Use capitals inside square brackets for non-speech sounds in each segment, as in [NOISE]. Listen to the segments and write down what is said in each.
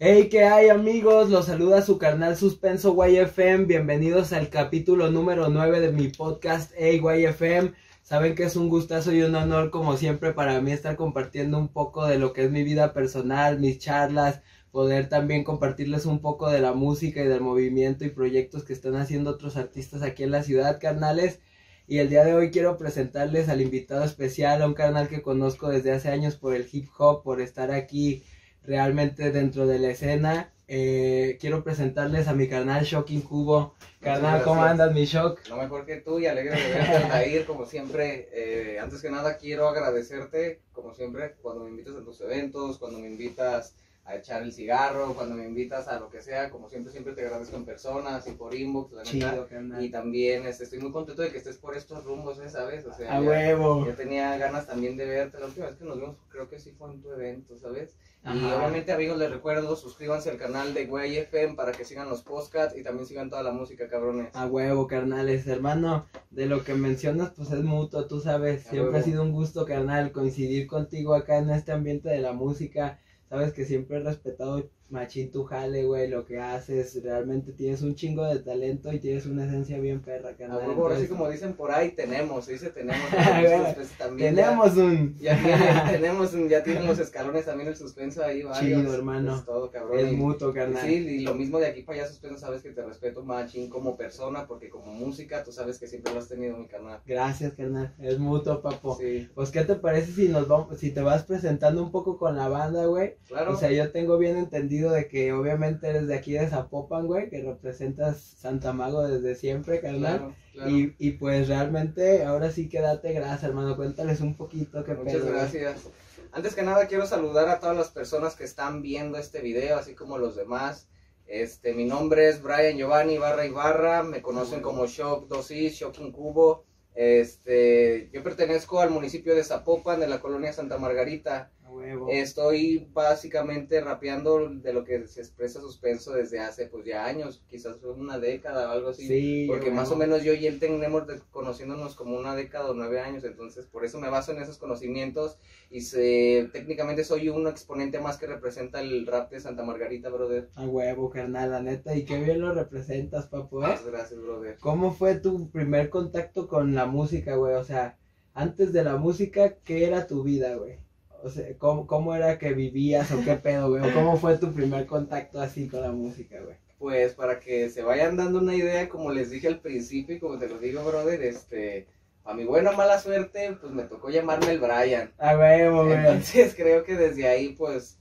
Hey, ¿qué hay amigos? Los saluda su carnal Suspenso YFM. Bienvenidos al capítulo número 9 de mi podcast Hey YFM. Saben que es un gustazo y un honor como siempre para mí estar compartiendo un poco de lo que es mi vida personal, mis charlas, poder también compartirles un poco de la música y del movimiento y proyectos que están haciendo otros artistas aquí en la ciudad, carnales. Y el día de hoy quiero presentarles al invitado especial, a un canal que conozco desde hace años por el hip hop, por estar aquí realmente dentro de la escena. Eh, quiero presentarles a mi canal Shocking Cubo. Carnal, ¿cómo andas, mi Shock? No mejor que tú y alegre de verte, Altair, como siempre. Eh, antes que nada, quiero agradecerte, como siempre, cuando me invitas a tus eventos, cuando me invitas a echar el cigarro, cuando me invitas a lo que sea, como siempre, siempre te agradezco en persona, así por inbox, la Chido, neta. Y también este, estoy muy contento de que estés por estos rumbos, ¿eh? ¿sabes? O sea, A ya- huevo. Yo tenía ganas también de verte. La última vez que nos vimos, creo que sí fue en tu evento, ¿sabes? Y obviamente, amigos, les recuerdo, suscríbanse al canal de Güey FM para que sigan los podcasts y también sigan toda la música, cabrones. A huevo, carnales, hermano, de lo que mencionas, pues es mutuo, tú sabes, A siempre huevo. ha sido un gusto, carnal, coincidir contigo acá en este ambiente de la música, sabes que siempre he respetado machín tu jale, güey, lo que haces, realmente tienes un chingo de talento y tienes una esencia bien perra, A carnal. huevo, ahora sí entonces, como dicen por ahí, tenemos, se dice tenemos. [LAUGHS] Pues, también ya- tenemos un... Ya, [LAUGHS] tiene- tenemos, un- ya tienen los escalones también el suspenso ahí, varios. Chido, hermano. Es todo, cabrón. es y- mutuo, y carnal. Sí, y lo mismo de aquí para allá suspenso, sabes que te respeto machín como persona, porque como música, tú sabes que siempre lo has tenido en mi canal. Gracias, carnal, es mutuo, papo. Sí, Pues, ¿qué te parece si nos vamos, si te vas presentando un poco con la banda, güey? claro. O sea, yo tengo bien entendido de que obviamente eres de aquí de Zapopan, güey, que representas Santa Mago desde siempre, carnal. claro, claro. Y, y pues realmente, ahora sí que date gracias, hermano. Cuéntales un poquito qué Muchas pedo, güey. gracias. Antes que nada quiero saludar a todas las personas que están viendo este video, así como los demás. Este, mi nombre es Brian Giovanni Ibarra Ibarra, me conocen como Shock 2 Shocking Cubo. Este, yo pertenezco al municipio de Zapopan, de la colonia Santa Margarita. Huevo. Estoy básicamente rapeando de lo que se expresa suspenso desde hace pues ya años, quizás una década o algo así. sí, Porque más o menos yo y él tenemos conociéndonos como una década o nueve años, entonces por eso me baso en esos conocimientos y se, técnicamente soy un exponente más que representa el rap de Santa Margarita, brother. A huevo, carnal, la neta. Y qué bien lo representas, papu, ¿eh? Muchas gracias, brother. ¿Cómo fue tu primer contacto con la música, güey? O sea, antes de la música, ¿qué era tu vida, güey? O sea, ¿cómo, cómo era que vivías o qué pedo, güey? ¿O ¿Cómo fue tu primer contacto así con la música, güey? Pues para que se vayan dando una idea, como les dije al principio y como te lo digo, brother, este, a mi buena o mala suerte, pues me tocó llamarme el Brian. A huevo, güey. Entonces [LAUGHS] creo que desde ahí pues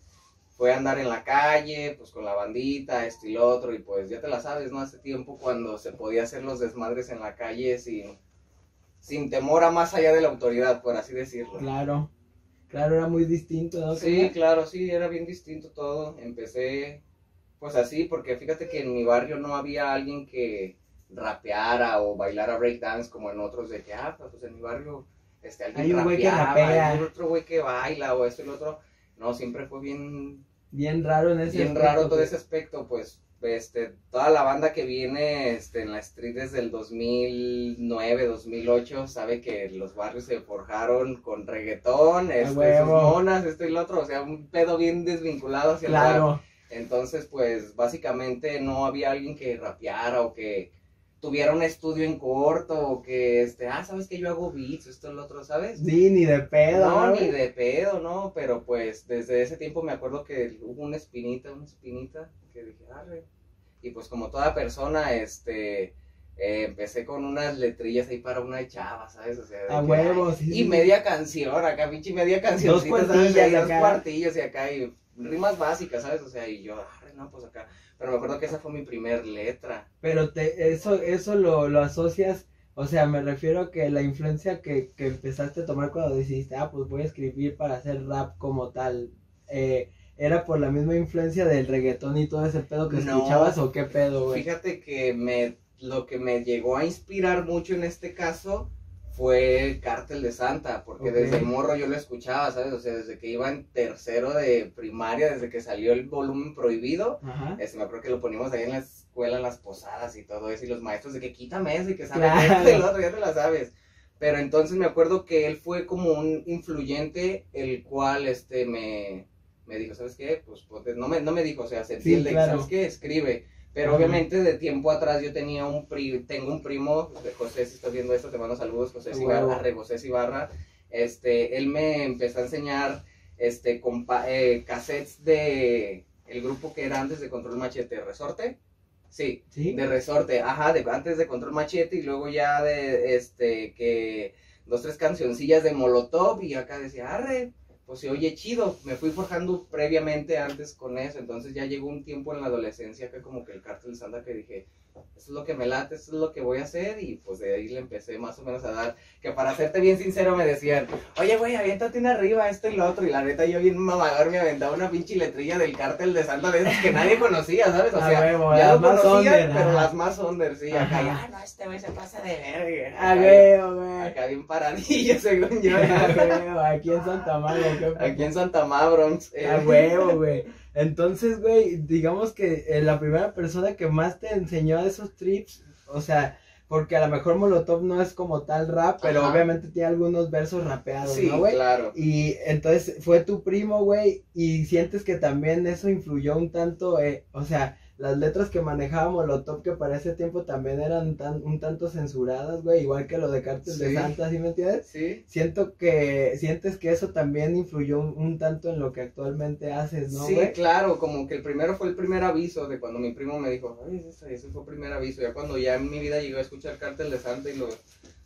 fue andar en la calle, pues con la bandita, esto y lo otro, y pues ya te la sabes, ¿no? Hace tiempo cuando se podía hacer los desmadres en la calle sin, sin temor a más allá de la autoridad, por así decirlo. Claro, claro, era muy distinto, ¿no? Sí, claro, sí, era bien distinto todo. Empecé pues así, porque fíjate que en mi barrio no había alguien que rapeara o bailara breakdance como en otros de que, ah, pues en mi barrio este, alguien Hay un güey que rapea. hay otro güey que baila o esto y lo otro. No, siempre fue bien, Bien raro en ese bien aspecto, raro todo güey. ese aspecto, pues este, toda la banda que viene este, en la street desde el 2009, 2008, sabe que los barrios se forjaron con reggaetón, este, sus monas, esto y lo otro, o sea, un pedo bien desvinculado hacia el rap. Claro, Entonces, pues, básicamente no había alguien que rapeara o que tuviera un estudio en corto o que, este, ah, sabes que yo hago beats, esto y lo otro, ¿sabes? sí, ni de pedo, No, ¿no, ni de pedo, no, pero pues desde ese tiempo me acuerdo que hubo una espinita, una espinita, que dije, arre. Y pues como toda persona, este, eh, empecé con unas letrillas ahí para una chava, ¿sabes? O sea, A que, huevo, ay, sí, Y sí, media canción, acá, pinche media canción. Dos cuartillas Dos acá. cuartillas y acá, y rimas básicas, ¿sabes? O sea, y yo, arre, no, pues acá. Pero me acuerdo que esa fue mi primer letra. Pero te, eso, eso lo, lo asocias, o sea, me refiero a que la influencia que, que empezaste a tomar cuando decidiste, ah, pues voy a escribir para hacer rap como tal, eh, ¿era por la misma influencia del reggaetón y todo ese pedo que No. escuchabas o qué pedo, güey? Fíjate que me, lo que me llegó a inspirar mucho en este caso fue el Cártel de Santa, porque Ok. desde morro yo lo escuchaba, ¿sabes? O sea, desde que iba en tercero de primaria, desde que salió el volumen prohibido, este, me acuerdo que lo poníamos ahí en la escuela, en las posadas y todo eso, y los maestros de que quítame eso y que sabes Claro. el otro, ya te la sabes. Pero entonces me acuerdo que él fue como un influyente, el cual, este, me, me dijo, ¿sabes qué? Pues, pues, no, me, no me dijo, o sea, se Sí, entiende, claro. ¿sabes qué? Escribe. Pero obviamente de tiempo atrás yo tenía un pri tengo un primo, de José, si estás viendo esto, te mando saludos, José A Cibarra, huevo. arre, José Cibarra. Este, él me empezó a enseñar este compa eh, cassettes de el grupo que era antes de Control Machete, Resorte. Sí, ¿Sí? de resorte, ajá, de, antes de Control Machete y luego ya de, este, que dos, tres cancioncillas de Molotov y acá decía, arre, pues se oye chido. Me fui forjando previamente antes con eso, entonces ya llegó un tiempo en la adolescencia que como que el cártel Santa que dije, esto es lo que me late, esto es lo que voy a hacer y pues de ahí le empecé más o menos a dar, que para serte bien sincero me decían, oye güey, aviéntate una arriba, esto y lo otro, y la neta yo bien mamador me aventaba una pinche letrilla del cártel de Santa de esas que nadie [LAUGHS] conocía, ¿sabes? O A sea, huevo, ya las lo más conocía, under, pero ajá. las más under, sí, acá Ajá. ya, "Ah, no, este güey se pasa de verga. Ah, Acá- güey. Acá bien paradillo, [LAUGHS] según yo. Güey, Aquí en Santa María, Aquí en Santa Bronx. eh. A huevo, güey. Entonces, güey, digamos que eh, la primera persona que más te enseñó esos trips, o sea, porque a lo mejor Molotov no es como tal rap, pero Ajá. obviamente tiene algunos versos rapeados, Sí, ¿no, güey? claro. Y entonces fue tu primo, güey, y sientes que también eso influyó un tanto, eh, o sea, las letras que manejaba Molotov que para ese tiempo también eran tan, un tanto censuradas, güey, igual que lo de Cártel de. Santa, ¿sí me entiendes? Sí. Siento que, sientes que eso también influyó un, un tanto en lo que actualmente haces, ¿no, sí, güey? claro, como que el primero fue el primer aviso de cuando mi primo me dijo, ay, ese, ese fue el primer aviso. Ya cuando ya en mi vida llegó a escuchar Cártel de Santa y lo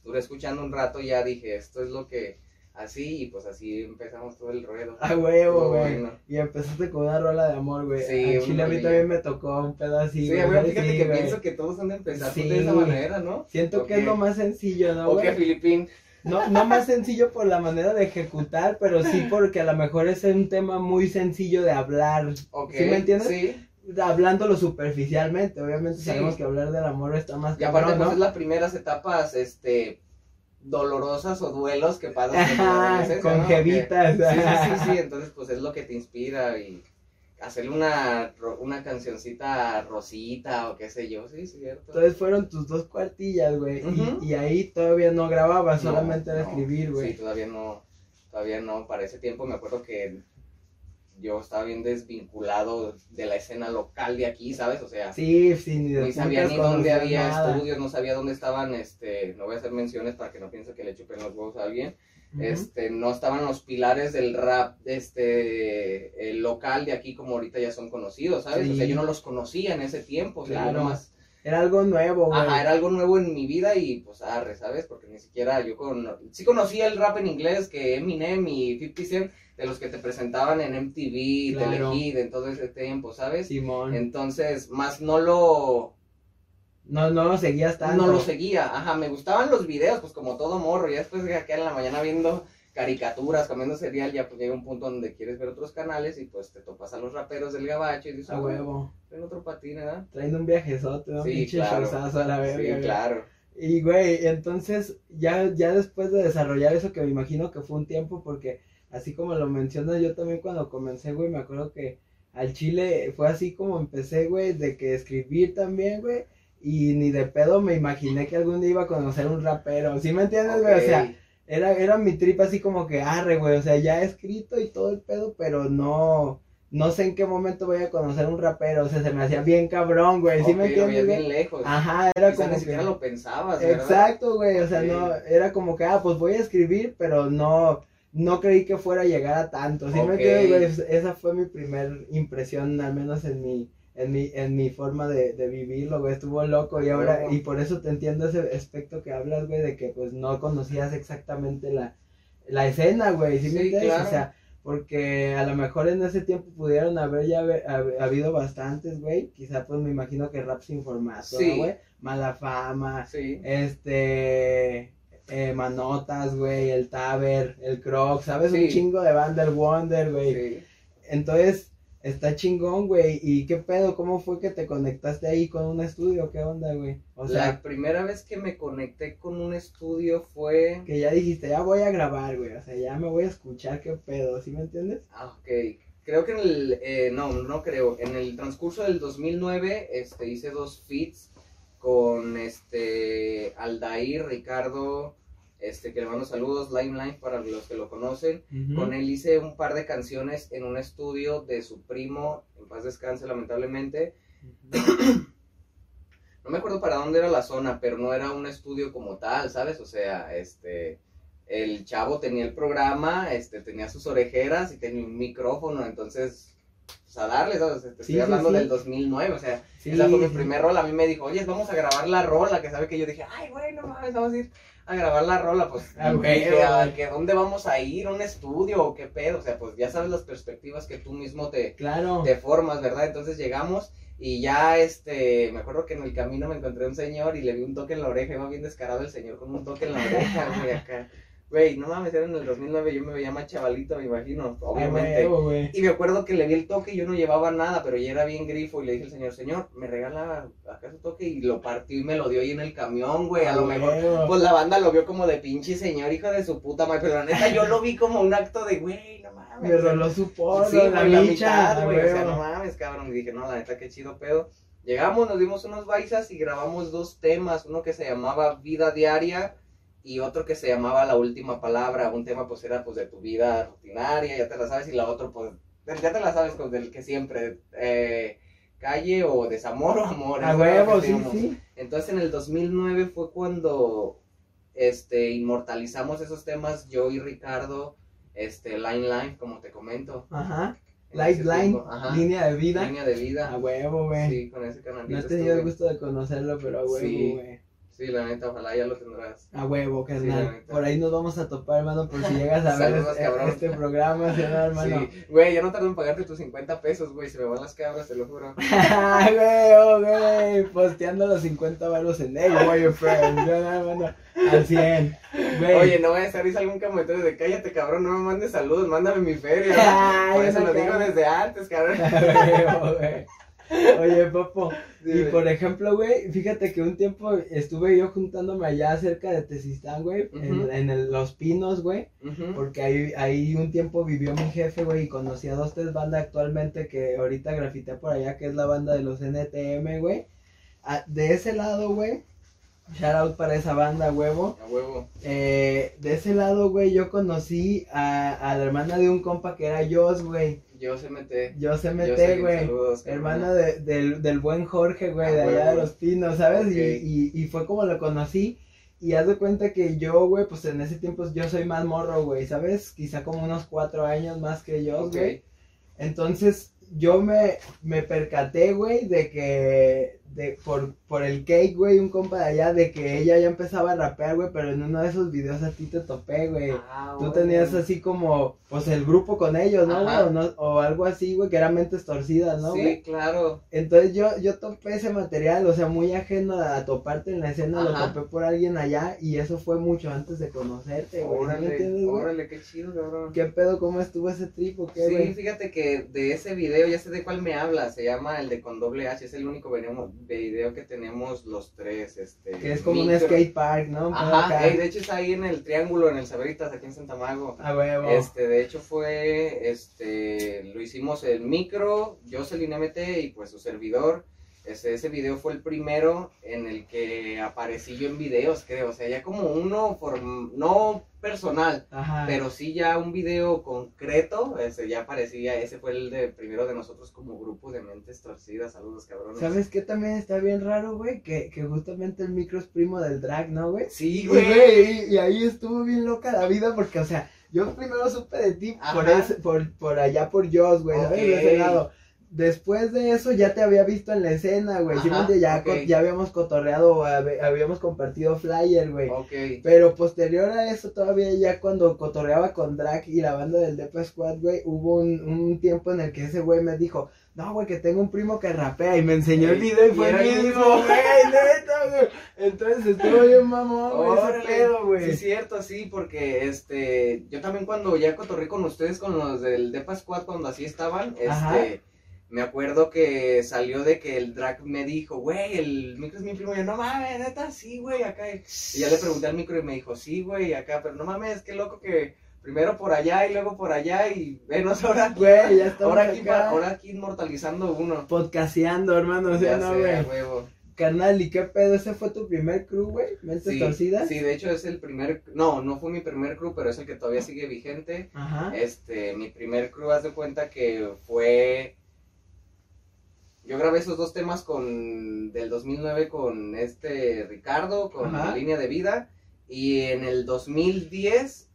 duré escuchando un rato, ya dije, esto es lo que así, y pues así empezamos todo el ruedo. A huevo, güey. bueno. Y empezaste con una rola de amor, güey. Sí, un Chile a mí también me tocó un pedo así, Sí, güey. fíjate Sí, que pienso que todos han de empezar Sí. de esa manera, ¿no? Siento que Ok. es lo más sencillo, ¿no, güey? que Filipín. No, no más sencillo por la manera de ejecutar, pero sí [LAUGHS] porque a lo mejor es un tema muy sencillo de hablar, Ok. ¿Sí me entiendes? Sí. hablándolo superficialmente. Obviamente Sí. sabemos que hablar del amor está más Y aparte, pues ¿no? es las primeras etapas, este, dolorosas o duelos que pasas Ajá, adolescencia, con ¿no? jevitas. Que- Sí, sí, sí, sí, entonces pues es lo que te inspira y hacerle una, una cancioncita rosita o qué sé yo, sí, cierto. Entonces fueron tus dos cuartillas, güey. y- Ujú. y, ahí todavía no grababas, No, solamente era no, escribir, güey. Sí, todavía no, todavía no, para ese tiempo me acuerdo que yo estaba bien desvinculado de la escena local de aquí, ¿sabes? O sea, Sí, sí, ni ni sabía ni dónde había nada. estudios, no sabía dónde estaban, este, no voy a hacer menciones para que no piense que le chupen los huevos a alguien, este, no estaban los pilares del rap, este, el local de aquí como ahorita ya son conocidos, ¿sabes? O sea, yo no los conocía en ese tiempo, o sea, yo Claro. nomás, Era algo nuevo, güey. ajá, era algo nuevo en mi vida y pues arre, ¿sabes? Porque ni siquiera yo con, sí conocía el rap en inglés que Eminem y 50 Cent, de los que te presentaban en MTV, Claro. Telehit, en todo ese tiempo, ¿sabes? Simón. Entonces, más no lo, No, no lo seguías tanto. no lo seguía, ajá, me gustaban los videos, pues como todo morro, y después de acá en la mañana viendo caricaturas, comiendo cereal, ya pues llega un punto donde quieres ver otros canales y pues te topas a los raperos del gabacho y dices, A huevo. ven otro patín, ¿verdad? Traen un viajezote, un Sí, pinche claro. a la verga. Sí, claro. Y, güey, entonces, ya, ya después de desarrollar eso, que me imagino que fue un tiempo, porque así como lo mencionas, yo también cuando comencé, güey, me acuerdo que al chile fue así como empecé, güey, de que escribir también, güey, y ni de pedo me imaginé que algún día iba a conocer un rapero, ¿sí me entiendes, güey? O sea. Era, era mi trip así como que, arre, güey, o sea, ya he escrito y todo el pedo, pero no, no sé en qué momento voy a conocer un rapero, o sea, se me hacía bien cabrón, güey, ¿sí me entiendes, bien lejos. Ajá, era Quizá como ni siquiera que... lo pensabas, ¿verdad? Exacto, güey, o sea, no, era como que, ah, pues voy a escribir, pero no, no creí que fuera a llegar a tanto, ¿sí me entiendes, güey? Es- Esa fue mi primer impresión, al menos en mi, en mi, en mi forma de, de vivirlo, güey, estuvo loco, y ahora, y por eso te entiendo ese aspecto que hablas, güey, de que, pues, no conocías exactamente la, la escena, güey, ¿sí, me entiendes? claro. O sea, porque a lo mejor en ese tiempo pudieron haber ya habido bastantes, güey, quizá, pues, me imagino que rap sin formato, Sí. ¿no, güey? Mala fama, Sí. este eh, Manotas, güey, el Taber, el Croc, ¿sabes? Un chingo de banda, el Wonder, güey. Entonces, está chingón, güey. ¿Y qué pedo? ¿Cómo fue que te conectaste ahí con un estudio? ¿Qué onda, güey? O sea, la primera vez que me conecté con un estudio fue... que ya dijiste, ya voy a grabar, güey. O sea, ya me voy a escuchar, ¿qué pedo? ¿Sí me entiendes? Ah, ok. Creo que en el, eh, no, no creo. En el transcurso del 2009, este, hice dos feats con, este, Aldair, Ricardo, este, que le mando saludos, Limelight para los que lo conocen. Con él hice un par de canciones en un estudio de su primo, en paz descanse lamentablemente. [COUGHS] No me acuerdo para dónde era la zona, pero no era un estudio como tal, ¿sabes? O sea, este, el chavo tenía el programa, este, tenía sus orejeras y tenía un micrófono, entonces, pues a darle, ¿sabes? Te estoy Sí, sí, hablando sí. del 2009, o sea, esa fue mi primer rol. A mí me dijo, oye, vamos a grabar la rola, que sabe que yo dije, ay, güey, no mames, vamos a ir a grabar la rola, pues, Ah, dije, "Ah, güey. ¿que ¿dónde vamos a ir? ¿Un estudio o qué pedo? O sea, pues ya sabes las perspectivas que tú mismo te, Claro. formas, ¿verdad? Entonces llegamos y ya, este, me acuerdo que en el camino me encontré un señor y le vi un toque en la oreja, iba bien descarado el señor con un toque en la oreja, güey, acá. Güey, no mames, era en el 2009, yo me veía más chavalito, me imagino, obviamente. huevo, güey. Y me acuerdo que le vi el toque y yo no llevaba nada, pero ya era bien grifo y le dije al señor, señor, me regala acá su toque y lo partió y me lo dio ahí en el camión, güey, a lo mejor. Huevo. Pues la banda lo vio como de pinche señor, hijo de su puta madre, pero la neta yo lo vi como un acto de, güey, no mames. Me roló su porro, Sí, la la mitad, güey, o sea, no mames, cabrón, y dije, no, la neta, qué chido pedo. Llegamos, nos dimos unos baisas y grabamos dos temas, uno que se llamaba Vida Diaria y otro que se llamaba La Última Palabra, un tema pues era pues de tu vida rutinaria, ya te la sabes, y la otra pues, ya te la sabes con del que siempre, eh, calle o desamor o amor. A huevo, sí, sí. Entonces en el 2009 fue cuando este inmortalizamos esos temas yo y Ricardo, este Line Line, como te comento. Ajá. Lifeline, línea de vida. línea de vida. A huevo, güey. Sí, con ese canalito. no he tenido el gusto de conocerlo, pero a huevo, güey. Sí, la neta, ojalá ya lo tendrás. A huevo, Sí, carnal. neta. por ahí nos vamos a topar, hermano, por si llegas a ver este, este programa, ¿sí, no, hermano? Sí, güey, ya no tardo en pagarte tus 50 pesos, güey, se me van las cabras, te lo juro. [LAUGHS] Ah, güey, güey, posteando los 50 baros en él, güey, friend, [LAUGHS] ¿sí, no, hermano? Al 100, güey. Oye, no vayas a salir algún comentario de cállate, cabrón, no me mandes saludos, mándame mi feria. [LAUGHS] Ay, Por eso lo digo desde antes, cabrón. Güey. Oye, Popo, y por ejemplo, güey, fíjate que un tiempo estuve yo juntándome allá cerca de Tezistán, güey, en, en el- Los Pinos, güey, porque ahí, ahí un tiempo vivió mi jefe, güey, y conocí a dos, tres bandas actualmente que ahorita grafité por allá, que es la banda de los NTM, güey. Ah, de ese lado, güey, shout out para esa banda, huevo. A huevo. Eh, de ese lado, güey, yo conocí a, a la hermana de un compa que era Jos, güey. Yo se mete. Yo se Yo mete, sé, güey. saludos. Hermana de- del, del buen Jorge, güey, Ah, de allá huevo. de los pinos, ¿sabes? Y, y, y fue como lo conocí. Y haz de cuenta que yo, güey, pues en ese tiempo yo soy más morro, güey, ¿sabes? Quizá como unos cuatro años más que yo, güey. Entonces yo me, me percaté, güey, de que, de, por, por el cake, güey, un compa de allá, de que ella ya empezaba a rapear, güey, pero en uno de esos videos a ti te topé, güey. Ah, Tú tenías así como, pues el grupo con ellos, ¿no, güey? O, no- o algo así, güey, que era mentes torcidas, ¿no, Sí, güey? claro. Entonces yo, yo topé ese material, o sea, muy ajeno a toparte en la escena, Ajá. lo topé por alguien allá y eso fue mucho antes de conocerte, güey. ¿sí me Órale, órale, qué chido, cabrón. ¿Qué pedo? ¿Cómo estuvo ese trip o qué, Sí, fíjate que de ese video, ya sé de cuál me habla, se llama el de con doble H, es el único video que tenemos los tres, este. que es como un skate park, ¿no? Ajá, acá. ey, de hecho está ahí en el Triángulo, en el Saberitas, aquí en Santa Mago. A huevo. Este, de hecho fue, este, lo hicimos el micro, Jocelyn MT y pues su servidor. Ese, ese video fue el primero en el que aparecí yo en videos, creo. O sea, ya como uno, form- no personal, Ajá. pero sí ya un video concreto. Ese ya aparecía, ese fue el de primero de nosotros como grupo de mentes torcidas. Saludos, cabrones. ¿Sabes qué también está bien raro, güey? Que, que justamente el micro es primo del drag, ¿no, güey? Sí, güey. y, y ahí estuvo bien loca la vida porque, o sea, yo primero supe de ti por, ese, por, por allá por Joss, güey, ¿sabes? De ese lado. Después de eso ya te había visto en la escena, güey. ¿sí me Ajá, entiendes? ya, habíamos cotorreado, hab- habíamos compartido flyer, güey. Ok. Pero posterior a eso, todavía ya cuando cotorreaba con Drag y la banda del Depa Squad, güey, hubo un, un tiempo en el que ese güey me dijo, no, güey, que tengo un primo que rapea y me enseñó el video y fue el mismo, güey, neta, güey. Entonces estuvo bien mamón, güey, ese pedo, güey. Sí, cierto, sí, porque este, yo también cuando ya cotorré con ustedes, con los del Depa Squad, cuando así estaban, Ajá. este, me acuerdo que salió de que el drag me dijo, güey, el micro es mi primo, y yo, no mames, neta, sí, güey, acá, y ya le pregunté al micro y me dijo, sí, güey, acá, pero no mames, qué loco que primero por allá y luego por allá, y venos [LAUGHS] ahora aquí, Güey, ya estamos ahora aquí, acá ahora aquí inmortalizando uno. podcasteando, hermano, o sea, Ya no, güey. huevo. Carnal, ¿y qué pedo? ¿Ese fue tu primer crew, güey? ¿Mentes Sí, torcidas? sí, de hecho es el primer, no, no fue mi primer crew, pero es el que todavía sigue vigente. Ajá. Este, mi primer crew, haz de cuenta que fue, yo grabé esos dos temas con, del 2009 con este Ricardo, con Ajá. la línea de vida, y en el 2010,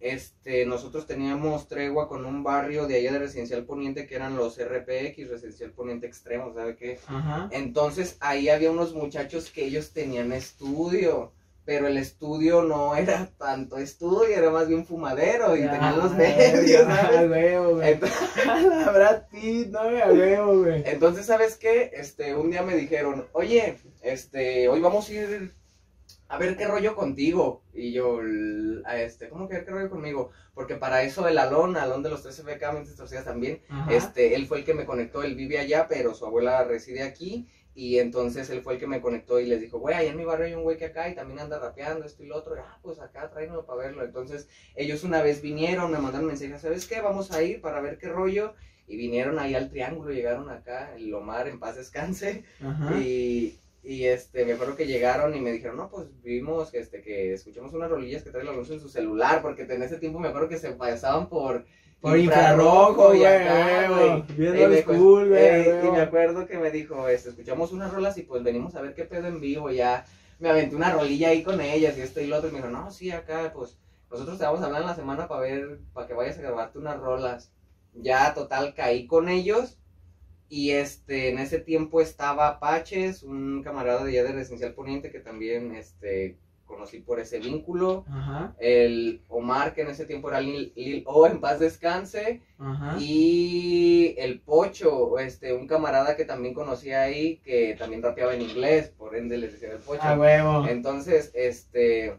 este, nosotros teníamos tregua con un barrio de allá de Residencial Poniente que eran los RPX, Residencial Poniente Extremo, ¿sabe qué? Ajá. Entonces ahí había unos muchachos que ellos tenían estudio, pero el estudio no era tanto estudio, era más bien fumadero y tenían los nervios, [LAUGHS] Ah, ¿sabes? huevo, güey. Entonces, [LAUGHS] La Brad Pitt, no, a huevo, güey. entonces, ¿sabes qué? Este, un día me dijeron, oye, este, hoy vamos a ir a ver qué rollo contigo. Y yo, a este, ¿cómo que qué rollo conmigo? Porque para eso el Alon, Alon de los 13FK, Mentes Torcidas también, Ajá. Este, él fue el que me conectó, él vive allá, pero su abuela reside aquí. Y entonces él fue el que me conectó y les dijo, güey, allá en mi barrio hay un güey que acá y también anda rapeando esto y lo otro. Y, ah, pues acá tráemelo para verlo. Entonces ellos una vez vinieron, me mandaron mensajes, ¿sabes qué? Vamos a ir para ver qué rollo. Y vinieron ahí al triángulo, llegaron acá, el Lomar en paz descanse. Ajá. Y, y este, me acuerdo que llegaron y me dijeron, no, pues vimos que, este, que escuchamos unas rolillas que trae la luz en su celular, porque en ese tiempo me acuerdo que se pasaban por Por infrarrojo, güey. Bien school, güey, y me acuerdo que me dijo, este, escuchamos unas rolas y pues venimos a ver qué pedo en vivo, ya me aventé una rolilla ahí con ellas y esto y lo otro, y me dijo, no, sí, acá, pues, nosotros te vamos a hablar en la semana para ver, para que vayas a grabarte unas rolas. Ya, total, caí con ellos, y este, en ese tiempo estaba Apaches, un camarada de allá de Residencial Poniente que también, este, conocí por ese vínculo, Ajá. el Omar, que en ese tiempo era Lil, Lil O, en paz descanse, Ajá. y el Pocho, este, un camarada que también conocía ahí, que también rapeaba en inglés, por ende les decía el Pocho. A huevo. Entonces, este,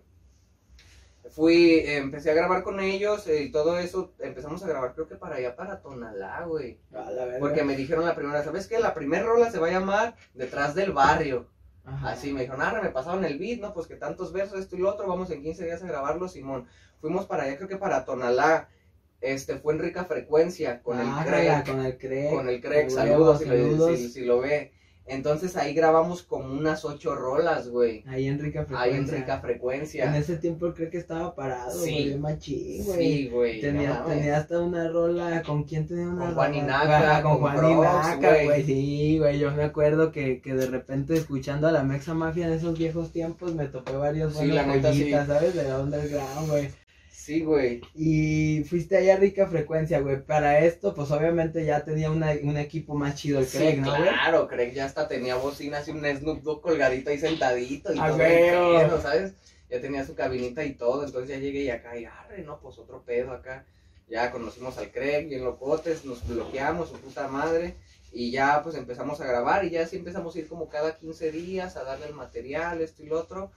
fui, empecé a grabar con ellos eh, y todo eso, empezamos a grabar creo que para allá, para Tonalá, güey. Porque me dijeron la primera, ¿sabes qué? La primera rola se va a llamar Detrás del Barrio. Ajá. Así me dijeron, ah, me pasaron el beat, ¿no? Pues que tantos versos, esto y lo otro, vamos en 15 días a grabarlo, Simón. Fuimos para allá, creo que para Tonalá. Este, fue en rica frecuencia, con Ah, el Craig. Con el Craig. Con el Craig, A saludos, huevo, si, lo- saludos. si- si lo ve. Entonces ahí grabamos como unas ocho rolas, güey. Ahí en rica frecuencia. Ahí en rica En frecuencia. ese tiempo el Craig estaba parado, Sí. güey, machín, güey. Sí, güey. Tenía, no mames. tenía hasta una rola, ¿con quién tenía una Con Juan rola? Inaca, Ah, con, con Juan Prox, Inaca, güey. güey, sí, güey, yo me acuerdo que, que de repente escuchando a la Mexa Mafia en esos viejos tiempos me topé varios Sí, la neta, sí. ¿sabes? De underground, güey. Sí, güey. Y fuiste allá a rica frecuencia, güey. Para esto, pues obviamente ya tenía una, un equipo más chido el Sí, Craig, ¿no, güey? claro, Craig ya hasta tenía bocinas y un Snoop Dogg colgadito ahí sentadito y Ah, todo pedo, ¿sabes? Ya tenía su cabinita y todo, entonces ya llegué y acá, y arre, no, pues otro pedo acá. Ya conocimos al Craig, bien locotes, nos bloqueamos, su puta madre, y ya pues empezamos a grabar y ya así empezamos a ir como cada 15 días a darle el material, esto y lo otro.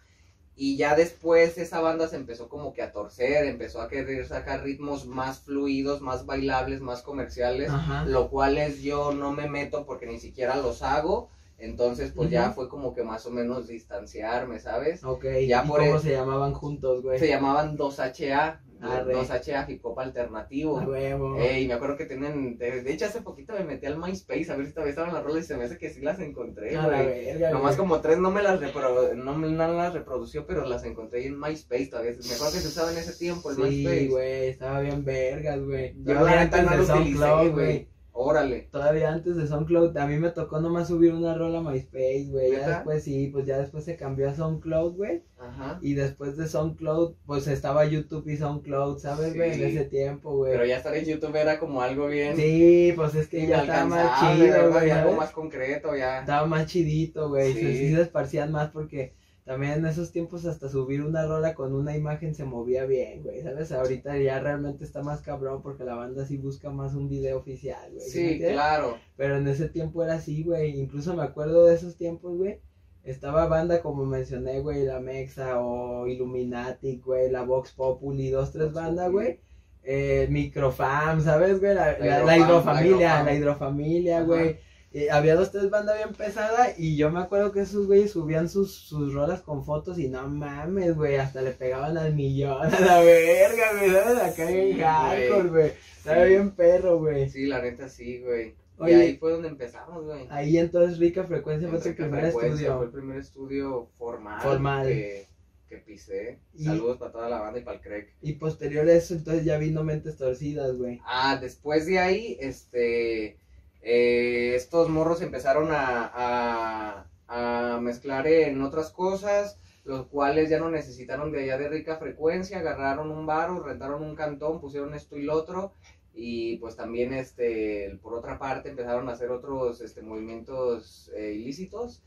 Y ya después esa banda se empezó como que a torcer, empezó a querer sacar ritmos más fluidos, más bailables, más comerciales Ajá. lo cual es yo no me meto porque ni siquiera los hago, entonces pues ya fue como que más o menos distanciarme, ¿sabes? Ok, Ya ¿y por cómo el- se llamaban juntos, güey? Se llamaban 2HA, Arre. 2HA Hip Hop Alternativo. A huevo. Ey, me acuerdo que tienen, de, de hecho hace poquito me metí al MySpace a ver si todavía estaban las rolas y se me hace que sí las encontré, a la güey. verga, Nomás güey. como tres no me las repro- no no las reprodució, pero las encontré en MySpace todavía. Me acuerdo que se usaba en ese tiempo el Sí, MySpace. güey, estaba bien vergas, güey. Yo la neta no lo utilicé, güey. Órale. Todavía antes de SoundCloud, a mí me tocó nomás subir una rola a MySpace, güey. Ya después sí, pues ya después se cambió a SoundCloud, güey. Ajá. Y después de SoundCloud, pues estaba YouTube y SoundCloud, ¿sabes, güey? Sí. En ese tiempo, güey. Pero ya estar en YouTube era como algo bien Sí, pues es que ya estaba más chido, güey. Algo más concreto, ya. Estaba más chidito, güey. Sí se esparcían más porque también en esos tiempos hasta subir una rola con una imagen se movía bien, güey. ¿Sabes? Ahorita ya realmente está más cabrón porque la banda sí busca más un video oficial, güey. Sí, claro. Pero en ese tiempo era así, güey. Incluso me acuerdo de esos tiempos, güey. Estaba banda como mencioné, güey, la Mexa o Illuminati, güey, la Vox Populi, dos, tres bandas, güey. Eh, Microfam, ¿sabes, güey? La, la- la La Hidrofam, la hidrofamilia, Hidrofam. la hidrofamilia, güey. Eh, había dos, tres bandas bien pesadas y yo me acuerdo que esos güeyes subían sus, sus rolas con fotos y no mames, güey, hasta le pegaban al millón a la verga, güey, ¿sabes? Acá Sí, en hardcore, güey. Estaba Sí. bien perro, güey. Sí, la neta sí, güey. y ahí fue donde empezamos, güey. Ahí entonces Rica Frecuencia En fue tu primer estudio. Fue el primer estudio formal, Formal. Que, que pisé. Y- Saludos para toda la banda y para el Craig. Y posterior a eso, entonces ya vino Mentes Torcidas, güey. Ah, después de ahí, este, eh, estos morros empezaron a, a, a mezclar en otras cosas, los cuales ya no necesitaron de allá de rica frecuencia, agarraron un baro, rentaron un cantón, pusieron esto y lo otro, y pues también, este, por otra parte, empezaron a hacer otros, este, movimientos eh, ilícitos,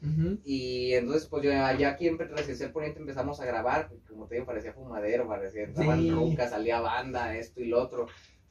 y entonces, pues yo allá aquí en Residencial Poniente empezamos a grabar, como te digo, parecía fumadero, parecía, Sí. rucas, salía banda, esto y lo otro.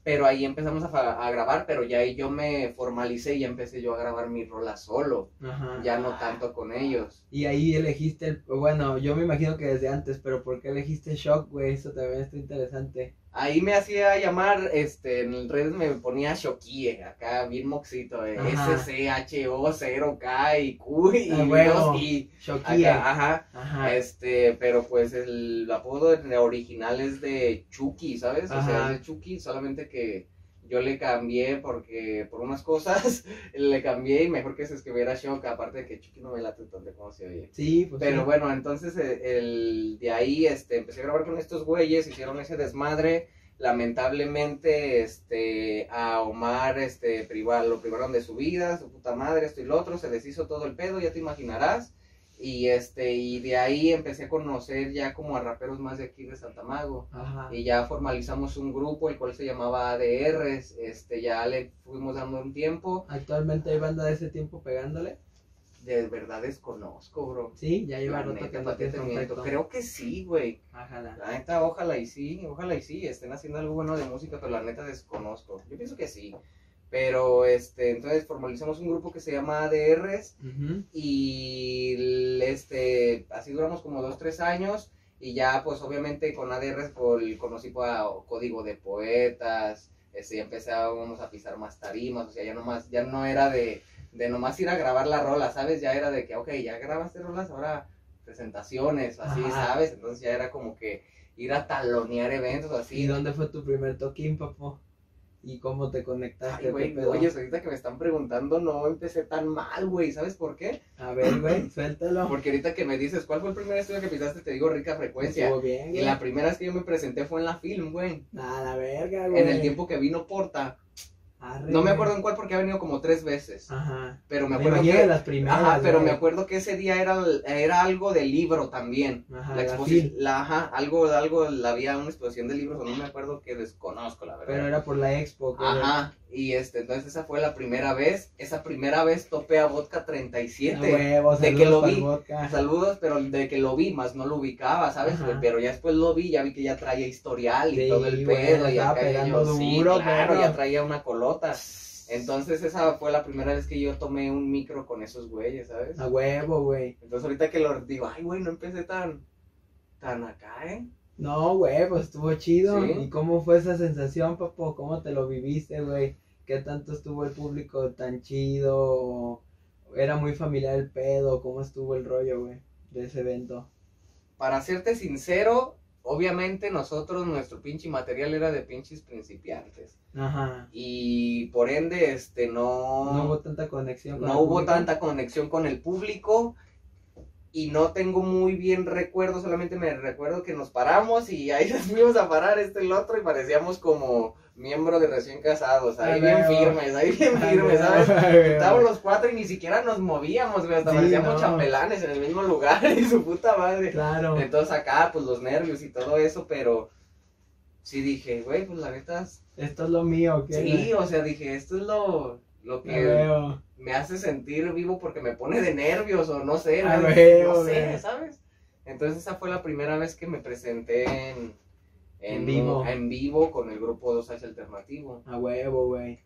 Pero ahí empezamos a, a grabar, pero ya ahí yo me formalicé y ya empecé yo a grabar mi rola solo, Ajá. ya no tanto con ellos. Y ahí elegiste, el, bueno, yo me imagino que desde antes, pero ¿por qué elegiste Shock, güey? Eso también está interesante. Ahí me hacía llamar, este, en redes me ponía Shokie, acá bien moxito, eh, Ajá. SCHO0K y Q y, A huevo. dos y Shocky. acá, ajá. Ajá. Este, pero pues el apodo de- original es de Chucky, ¿sabes? O sea, es de Chucky, solamente que yo le cambié porque por unas cosas [LAUGHS] le cambié y mejor que se escribiera Shock, aparte de que Chucky no me late tanto como se oye. Sí, pues Pero sí. bueno, entonces eh, el, de ahí este, empecé a grabar con estos güeyes, hicieron ese desmadre. Lamentablemente, este, a Omar, este, privar, lo privaron de su vida, su puta madre, esto y lo otro, se deshizo todo el pedo, ya te imaginarás. Y este, y de ahí empecé a conocer ya como a raperos más de aquí de Santa Mago. Ajá. Y ya formalizamos un grupo, el cual se llamaba ADRs, este, ya le fuimos dando un tiempo. Actualmente hay banda de ese tiempo pegándole. De verdad desconozco, bro. Sí, ya lleva rato. Creo que sí, güey. Ajá. La neta, ojalá y sí, ojalá y sí, estén haciendo algo bueno de música, pero la neta desconozco. Yo pienso que sí. Pero, este, entonces formalizamos un grupo que se llama ADRs y, este, así duramos como dos, tres años y ya, pues, obviamente con ADRs conocí a Código de Poetas, este, ya empezábamos a pisar más tarimas, o sea, ya nomás, ya no era de, de nomás ir a grabar la rola, ¿sabes? Ya era de que, ok, ya grabaste rolas, ahora presentaciones, así, Ajá. ¿sabes? Entonces ya era como que ir a talonear eventos, ¿Y así. dónde fue tu primer toquín, papo? ¿Y cómo te conectaste? Ay, ¿Qué güey, oye, ahorita que me están preguntando, no empecé tan mal, güey, ¿sabes por qué? A ver, güey, [CLEARS THROAT] suéltalo. Porque ahorita que me dices, ¿cuál fue el primer estudio que pisaste? Te digo rica frecuencia. Estuvo bien, Y la primera vez que yo me presenté fue en la film, güey. A la verga, güey. En el tiempo que vino Porta. Arre, No me acuerdo en cuál porque ha venido como tres veces. Ajá. Pero me Me acuerdo imagino que... de las primeras. Ajá, pero me acuerdo que ese día era, era algo de libro también. Ajá, la exposición, la, ajá, algo, algo, la- había una exposición de libros, o no me acuerdo que desconozco, la verdad. Pero era por la expo. Ajá, y este, entonces esa fue la primera vez, esa primera vez topé a Vodka A 37. huevo, de que lo vi. vodka. Saludos, pero de que lo vi, más no lo ubicaba, ¿sabes? Ajá. Pero ya después lo vi, ya vi que ya traía historial y Sí, todo el pedo. y acá pegando yo, sí, duro, claro, ya traía una colota. Entonces esa fue la primera vez que yo tomé un micro con esos güeyes, ¿sabes? A huevo, güey. Entonces ahorita que lo digo, ay, güey, no empecé tan, tan acá, ¿eh? No, güey, pues estuvo chido. Sí. ¿Y cómo fue esa sensación, papo? ¿Cómo te lo viviste, güey? ¿Qué tanto estuvo el público tan chido? ¿Era muy familiar el pedo? ¿Cómo estuvo el rollo, güey, de ese evento? Para serte sincero, obviamente nosotros, nuestro pinche material era de pinches principiantes. Ajá. Y por ende, este, No hubo tanta conexión con no el hubo público? tanta conexión con el público y no tengo muy bien recuerdo, solamente me recuerdo que nos paramos y ahí [LAUGHS] nos fuimos a parar este y el otro y parecíamos como miembros de recién casados, ahí Ay, bien firmes, ahí bien Ay, firmes, ¿sabes? [LAUGHS] Estábamos los cuatro y ni siquiera nos movíamos, güey, hasta Sí, parecíamos no. chambelanes en el mismo lugar [LAUGHS] y su puta madre. Claro. Entonces acá, pues los nervios y todo eso, pero sí dije, güey, pues la neta, Esto es lo mío, ¿qué? sí, o sea, dije, esto es lo, lo que huevo. Me hace sentir vivo porque me pone de nervios o no sé, Ah, no, no sé. ¿sabes? Entonces esa fue la primera vez que me presenté en, En vivo. en vivo con el grupo 2H Alternativo. A huevo, güey.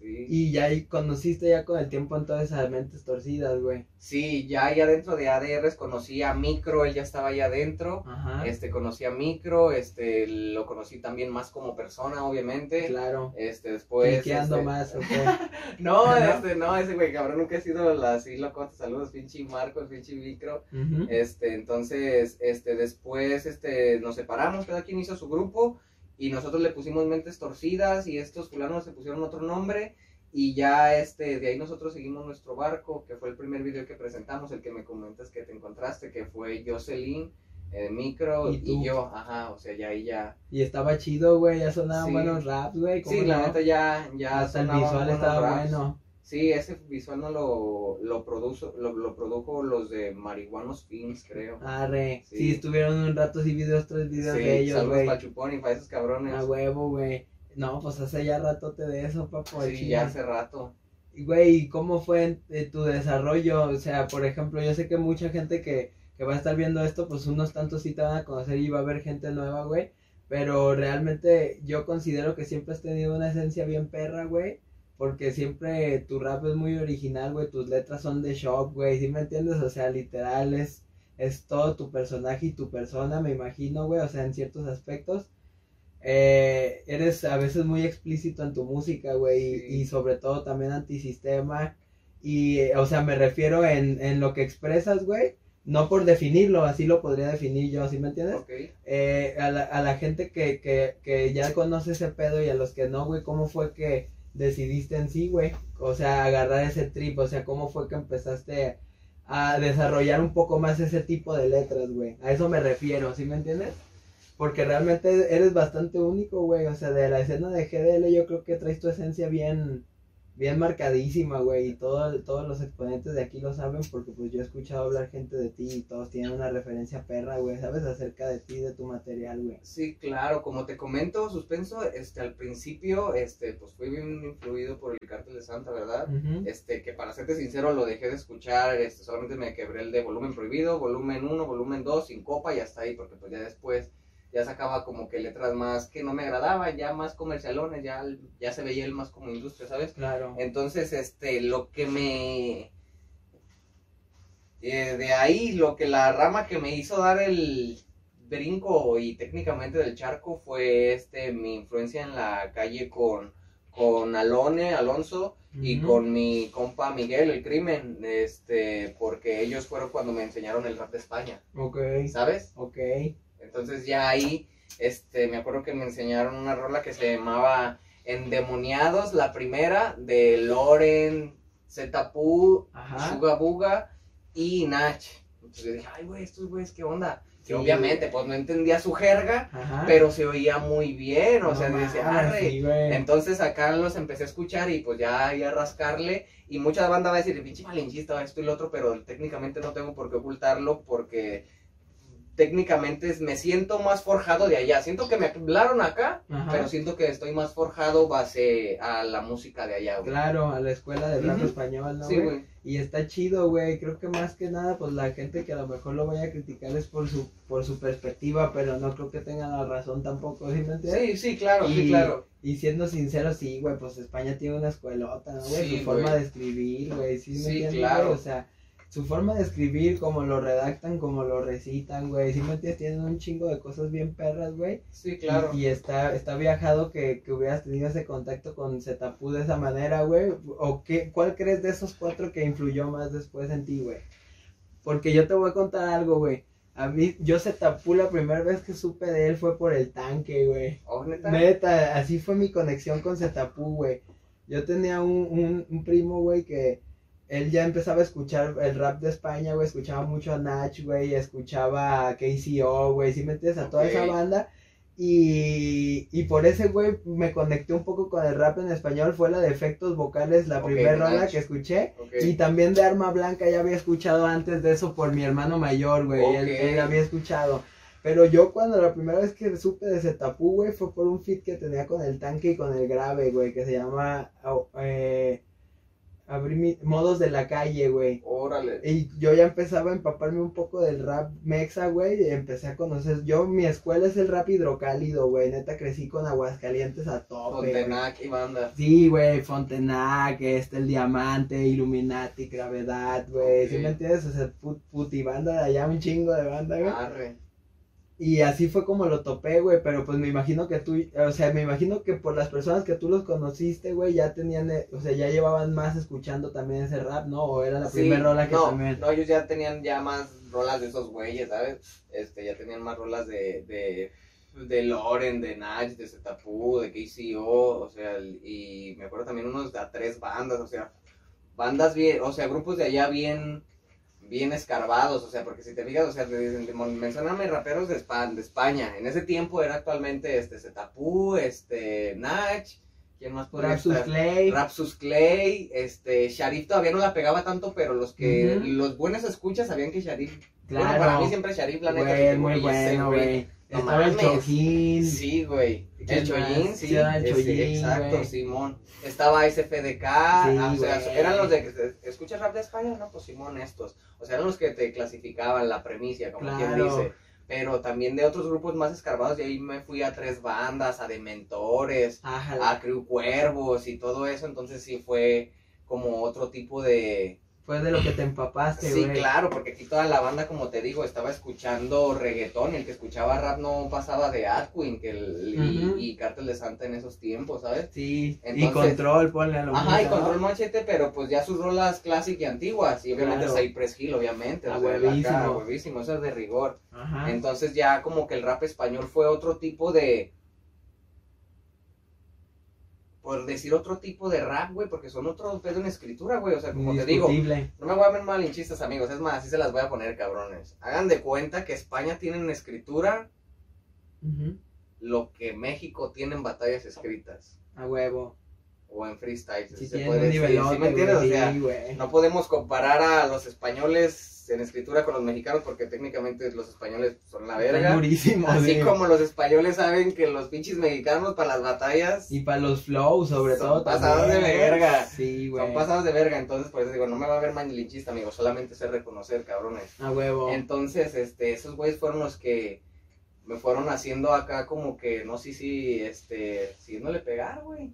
Sí. Y ya ahí conociste ya con el tiempo entonces a Mentes Torcidas, güey. Sí, ya allá dentro de ADRs conocí a Micro, él ya estaba allá adentro. Ajá. Este, conocí a Micro, este, lo conocí también más como persona, obviamente. Claro. Este, después. Este, más, ok. [LAUGHS] No, [LAUGHS] ¿No? este, no, ese güey cabrón nunca he sido así loco. Saludos, pinche Marco, pinche Micro. Este, entonces, este, después, este, nos separamos, cada quien hizo su grupo y nosotros le pusimos mentes torcidas y estos fulanos se pusieron otro nombre Y ya este, de ahí nosotros seguimos nuestro barco, que fue el primer video que presentamos, el que me comentas que te encontraste, que fue Jocelyn, el micro ¿Y y, yo, ajá, o sea, ya ahí ya. Y estaba chido, güey, ya sonaban Sí. buenos raps, güey. ¿cómo Sí, la neta ya, ya Hasta el visual estaba raps. bueno. Sí, ese visual no lo, lo, produjo, lo, lo produjo los de Marihuanos Films, creo. Arre. Sí. Sí. estuvieron un rato sí videos, tres videos sí, de ellos, saludos para Chupón y para esos cabrones. A huevo, güey. No, pues hace ya ratote de eso, papo. sí, ya hace rato. Y, Güey, ¿cómo fue eh, tu desarrollo? O sea, por ejemplo, yo sé que mucha gente que, que va a estar viendo esto, pues unos tantos sí te van a conocer y va a haber gente nueva, güey. Pero realmente yo considero que siempre has tenido una esencia bien perra, güey. Porque siempre tu rap es muy original, güey. Tus letras son de shock, güey. ¿Sí me entiendes? O sea, literal es, es todo tu personaje y tu persona, me imagino, güey. O sea, en ciertos aspectos. Eh, eres a veces muy explícito en tu música, güey. Sí. Y, y sobre todo también antisistema. Y, o sea, me refiero en, en lo que expresas, güey. No por definirlo, así lo podría definir yo, ¿sí me entiendes? Ok. eh, a, la, a la gente que, que, que ya conoce ese pedo y a los que no, güey, ¿cómo fue que decidiste en sí, güey? O sea, agarrar ese trip, o sea, ¿cómo fue que empezaste a desarrollar un poco más ese tipo de letras, güey? A eso me refiero, ¿sí me entiendes? Porque realmente eres bastante único, güey, o sea, de la escena de GDL yo creo que traes tu esencia bien, bien marcadísima, güey, y todo, todos los exponentes de aquí lo saben porque pues yo he escuchado hablar gente de ti y todos tienen una referencia perra, güey, ¿sabes? Acerca de ti, de tu material, güey. Sí, claro, como te comento, Suspenso, este, al principio, este, pues fui bien influido por el Cártel de Santa, ¿verdad? Este, que para serte sincero, lo dejé de escuchar, este, solamente me quebré el de volumen prohibido, volumen 1, volumen 2, sin copa y hasta ahí, porque pues ya después ya sacaba como que letras más que no me agradaban, ya más comercialones, ya, ya se veía él más como industria, ¿sabes? Claro. Entonces, este, lo que me... eh, de ahí, lo que la rama que me hizo dar el brinco y técnicamente del charco fue este mi influencia en la calle con, con Alone, Alonso y con mi compa Miguel, el crimen, este, porque ellos fueron cuando me enseñaron el rap de España, Ok, ¿sabes? ok. Entonces ya ahí, este, me acuerdo que me enseñaron una rola que se llamaba Endemoniados, la primera, de Loren, Zetapu, Ajá. Suga Buga y Nach. Entonces yo dije, ay, güey, estos güeyes, ¿qué onda? Sí. Obviamente, pues no entendía su jerga, Ajá. pero se oía muy bien, o No sea, decía, arre. sí. Entonces acá los empecé a escuchar y pues ya ahí a rascarle. Y mucha banda va a decir, pinche malinchista, esto y lo otro, pero técnicamente no tengo por qué ocultarlo porque técnicamente es- me siento más forjado de allá. Siento que me hablaron acá, Ajá. pero siento que estoy más forjado base a la música de allá, güey. Claro, a la escuela de rap español, ¿no, Sí, güey? güey. Y está chido, güey. Creo que más que nada, pues la gente que a lo mejor lo vaya a criticar es por su, por su perspectiva, pero no creo que tengan la razón tampoco, ¿sí me entiendes? Sí, sí, claro, Y- sí, claro. Y siendo sincero, sí, güey, pues España tiene una escuelota, ¿no, güey? Sí, su forma de escribir, güey, ¿sí me Sí, entiendes, claro. O sea, su forma de escribir, como lo redactan, como lo recitan, güey, ¿sí me entiendes? Tienen un chingo de cosas bien perras, güey. Sí, claro. Y, y está, está viajado que, que hubieras tenido ese contacto con Zetapu de esa manera, güey. ¿O qué, cuál crees de esos cuatro que influyó más después en ti, güey? Porque yo te voy a contar algo, güey. A mí, yo Zetapu la primera vez que supe de él fue por el tanque, güey. Oh, neta. Neta, así fue mi conexión con Zetapu, güey. Yo tenía un, un, un primo, güey, que él ya empezaba a escuchar el rap de España, güey. Escuchaba mucho a Nach, güey. Escuchaba a KCO, güey. ¿Sí me entiendes? A toda esa banda. Y, y por ese, güey, me conecté un poco con el rap en español. Fue la de efectos vocales, la primera rola que escuché. Y también de Arma Blanca ya había escuchado antes de eso por mi hermano mayor, güey. Él, él había escuchado. Pero yo cuando la primera vez que supe de Zetapu, güey, fue por un fit que tenía con el tanque y con el grave, güey, que se llama au- eh, abrir mi- Modos de la calle, güey. Órale. Y yo ya empezaba a empaparme un poco del rap mexa, güey, y empecé a conocer. Yo, mi escuela es el rap hidrocálido, güey. Neta, crecí con Aguascalientes a tope. Fontenac y banda. Sí, güey, Fontenac, este, el Diamante, Illuminati, Gravedad, güey, ¿sí Ok. me entiendes? O sea, put, putibanda de allá, un chingo de banda, güey. Arre. Y así fue como lo topé, güey, pero pues me imagino que tú, o sea, me imagino que por las personas que tú los conociste, güey, ya tenían, eh, o sea, ya llevaban más escuchando también ese rap, ¿no? O era la Sí, primera rola que no, también. No, ellos ya tenían ya más rolas de esos güeyes, ¿sabes? Este, ya tenían más rolas de, de de Loren, de Natch, de Zetapu, de KCO, o sea, y me acuerdo también unos de tres bandas, o sea, bandas bien, o sea, grupos de allá bien, bien escarbados, o sea, porque si te fijas, o sea, mencioname raperos de, España, de España, en ese tiempo era actualmente este Zetapu, este Nach, ¿quién más podría Rapsus estar? Clay. Rapsus Clay, este, Sharif todavía no la pegaba tanto, pero los que, los buenos escuchas sabían que Sharif, Claro. bueno, para mí siempre Sharif, la neta, Güey, dije, muy "Güey, ese bueno, güey. No Estaba el mames". Chojín. Sí, güey. ¿Qué El sí. Sí, ese, exacto. Simón. Estaba SFDK, ah, o sea, eran los de que escuchas rap de España, no, pues Simón estos. O sea, eran los que te clasificaban la premicia, como quien dice. Pero también de otros grupos más escarbados, y ahí me fui a tres bandas, a Dementores, a Crew Cuervos y todo eso, entonces sí fue como otro tipo de, Fue de lo que te empapaste, Sí, güey. claro, porque aquí toda la banda, como te digo, estaba escuchando reggaetón. El que escuchaba rap no pasaba de Adquin que el, y, y Cártel de Santa en esos tiempos, ¿sabes? Sí. y control, ponle a lo Ajá, y mismo, ¿no? Control Machete, pero pues ya sus rolas clásicas y antiguas. Y obviamente Claro. Cypress Hill, obviamente. A o sea, huevísimo. acá, huevísimo, eso es de rigor. Ajá. Entonces ya como que el rap español fue otro tipo de... Por decir otro tipo de rap, güey, porque son otro pedo en escritura, güey. O sea, como te digo, no me voy a ver malinchistas, amigos. Es más, así se las voy a poner, cabrones. Hagan de cuenta que España tiene en escritura lo que México tiene en batallas escritas. A huevo. O en freestyle, si Si se puede decir. ¿Sí me entiendes? o sea, sí, no podemos comparar a los españoles en escritura con los mexicanos porque técnicamente los españoles son la verga. durísimos, Así sí. como los españoles saben que los pinches mexicanos para las batallas Y para los flows, sobre Son todo. pasados también, de verga. Sí, güey. son pasados de verga. Entonces, por eso digo, no me va a ver malinchista, amigo. Solamente sé reconocer, cabrones. A huevo. Entonces, este, esos güeyes fueron los que me fueron haciendo acá como que, no sé si, este, siguiéndole pegar, güey.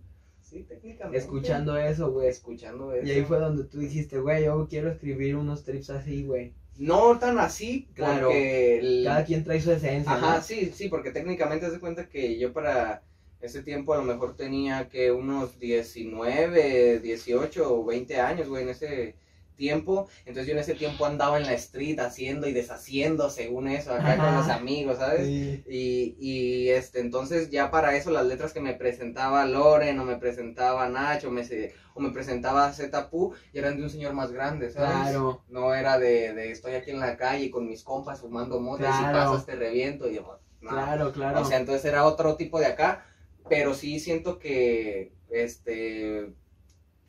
Sí, técnicamente. Escuchando eso, güey. Escuchando eso. Y ahí fue donde tú dijiste, güey, yo quiero escribir unos trips así, güey. No tan así, Claro. porque... el- Cada quien trae su esencia, Ajá, ¿no? sí, sí, porque técnicamente se cuenta que yo para ese tiempo a lo mejor tenía que unos 19, 18 o 20 años, güey, en ese tiempo. Entonces yo en ese tiempo andaba en la street haciendo y deshaciendo según eso, acá con los amigos, ¿sabes? Sí. Y, y este, entonces ya para eso las letras que me presentaba Loren o me presentaba Nacho o me, o me presentaba Zetapu ya eran de un señor más grande, ¿sabes? Claro. No era de, de estoy aquí en la calle con mis compas fumando mota y si Claro. pasas te reviento y no. Claro, claro. O sea, entonces era otro tipo de acá, pero sí siento que este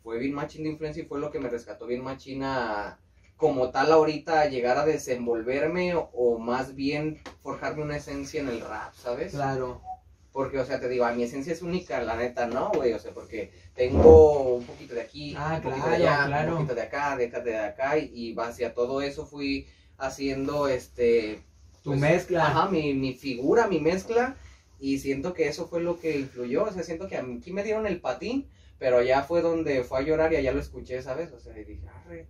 fue bien machín de influencia y fue lo que me rescató bien machina como tal ahorita a llegar a desenvolverme o, o más bien forjarme una esencia en el rap, ¿sabes? claro. Porque, o sea, te digo, a mi esencia es única, la neta, ¿no, güey? O sea, porque tengo un poquito de aquí, Ah, un poquito claro, de allá, claro. un poquito de acá, de acá, de acá, y, y hacia todo eso fui haciendo, este... Tu mezcla. Ajá, mi, mi figura, mi mezcla, y siento que eso fue lo que influyó, o sea, siento que aquí me dieron el patín, pero allá fue donde fue a llorar y allá lo escuché, ¿sabes? O sea, y dije, arre.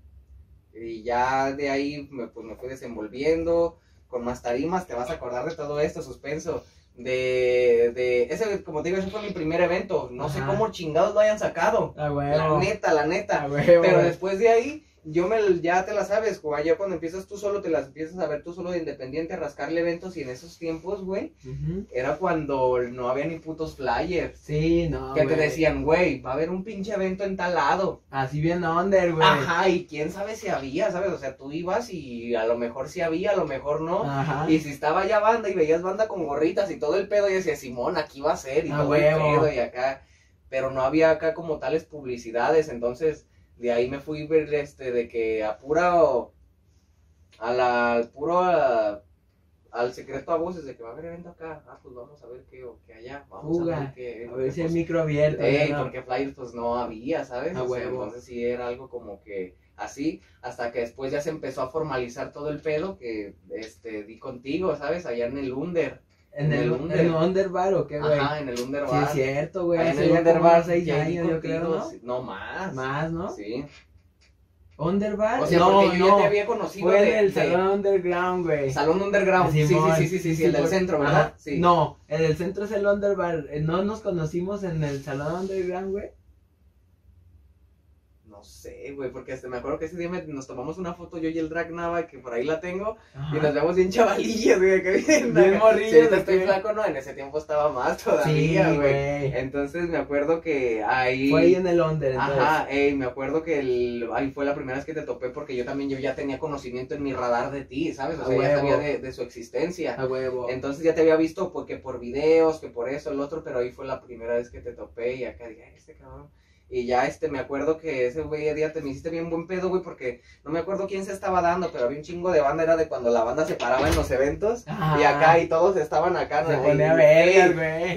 Y ya de ahí me, pues, me fui desenvolviendo con más tarimas, te vas a acordar de todo esto, suspenso. De, de, ese, como te digo, ese fue mi primer evento. No sé cómo chingados lo hayan sacado. La huevo. neta, la neta. A huevo. Pero después de ahí, yo me, ya te la sabes, güey. Ya cuando empiezas tú solo, te las empiezas a ver tú solo de independiente, a rascarle eventos. Y en esos tiempos, güey, era cuando no había ni putos flyers. Sí, no. que te decían, güey, va a haber un pinche evento en tal lado. Así bien under, güey. Ajá, y quién sabe si había, ¿sabes? O sea, tú ibas y a lo mejor sí había, a lo mejor no. Ajá. Y si estaba ya banda y veías banda con gorritas y todo el pedo, y decías, Simón, aquí va a ser, y todo el pedo, y acá. Pero no había acá como tales publicidades, entonces de ahí me fui ver este, de que a pura. a la, al puro. a- al secreto a voces de que va a haber evento acá. Ah, pues vamos a ver qué, o qué allá. Vamos a ver qué. A ver si hay pues, micro abierto. ¿no? porque flyers pues no había, ¿sabes? A O sea, huevo. entonces sí era algo como que así, hasta que después ya se empezó a formalizar todo el pedo que este di contigo, ¿sabes? Allá en el Under. En el, under. el under bar o qué, güey. Ajá, en el Under Sí, es cierto, güey. En el ya Under como Bar, seis años, yo creo, ¿no? No más. Más, ¿no? Sí. ¿Under bar? O sea, no, porque yo no. ya te había conocido Fue de- en el de- salón underground, güey. Salón Underground. Sí, sí, sí, sí, sí, sí, el del centro, Ajá. ¿verdad? Sí. No, el del centro es el underbar. Eh, ¿No nos conocimos en el salón underground, güey? No sé, güey, porque este, me acuerdo que ese día me- nos tomamos una foto yo y el Drag Nava, que por ahí la tengo, y nos vemos bien chavalillos, güey, que bien, Bien morrillos, Sí, estoy flaco, no, en ese tiempo estaba más todavía, güey. Entonces me acuerdo que ahí... Fue ahí en el Under, entonces. Ajá, ey, me acuerdo que el, ahí fue la primera vez que te topé porque yo también yo ya tenía conocimiento en mi radar de ti, ¿sabes? O A sea, ya huevo. sabía de, de su existencia. A huevo. Entonces ya te había visto porque por videos, que por eso, el otro, pero ahí fue la primera vez que te topé y acá dije, "Ay, este cabrón. Y ya este, me acuerdo que ese güey día te me hiciste bien buen pedo, güey, porque no me acuerdo quién se estaba dando, pero había un chingo de banda, era de cuando la banda se paraba en los eventos. Ajá. Y acá y todos estaban acá.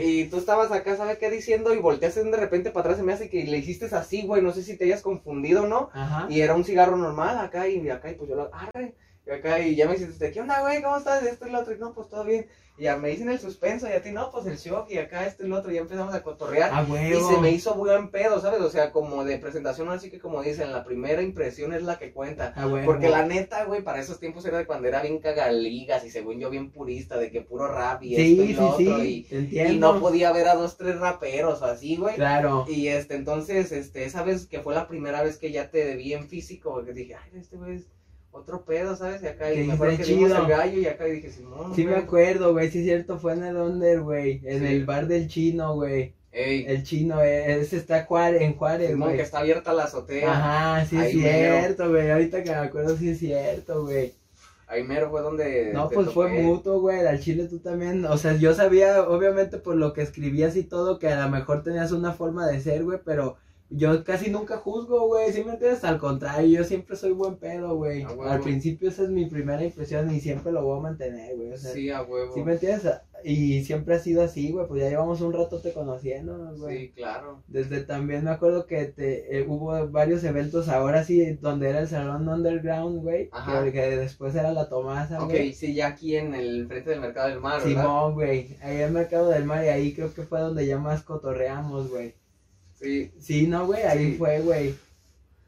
Y tú estabas acá, ¿sabes qué diciendo? Y volteaste de repente para atrás, se me hace que le hiciste así, güey, no sé si te hayas confundido o no. Ajá. Y era un cigarro normal acá y acá y pues yo lo arre. Y acá y ya me hiciste, ¿qué onda, güey? ¿Cómo estás? Esto y lo otro. Y no, pues todo bien. Y ya me dicen el suspenso y a ti no, pues el shock y acá esto y lo otro. Y ya empezamos a cotorrear. A Y se me hizo buen pedo, ¿sabes? O sea, como de presentación, así que como dicen, la primera impresión es la que cuenta. A huevo. Porque la neta, güey, para esos tiempos era de cuando era bien cagaligas y según yo bien purista, de que puro rap y esto y Sí, lo sí, otro. sí. Y, y no podía ver a dos, tres raperos o así, güey. Claro. Y este, entonces, este, esa vez que fue la primera vez que ya te vi en físico, que dije, ay, este güey es otro pedo, ¿sabes? Y acá, y me acuerdo que dice, vimos "Chido". el gallo y acá y dije, Simón, Sí me güey". acuerdo, güey, sí es cierto, fue en el Under, güey, en Sí. el bar del chino, güey, Ey, el chino, eh, ese está en Juárez, güey. que está abierta la azotea. Ajá, sí es Ahí cierto, güey, ahorita que me acuerdo sí es cierto, güey. Ahí mero fue donde. No, pues fue mutuo, güey, al chile tú también, o sea, yo sabía, obviamente, por lo que escribías y todo, que a lo mejor tenías una forma de ser, güey, pero yo casi nunca juzgo, güey, ¿sí me entiendes? Al contrario, yo siempre soy buen pedo, güey. Al principio esa es mi primera impresión y siempre lo voy a mantener, güey, o sea, Sí, a huevo. ¿sí me entiendes? Y siempre ha sido así, güey, pues ya llevamos un rato te conociendo, güey. Sí, claro. Desde también me acuerdo que te, eh, hubo varios eventos ahora sí, donde era el salón underground, güey, que, que después era la Tomasa, Ok, güey. sí, ya aquí en el frente del mercado del mar. Simón, güey, ahí en el Mercado del Mar y ahí creo que fue donde ya más cotorreamos, güey. Sí, Sí, no, güey, ahí Sí. fue, güey.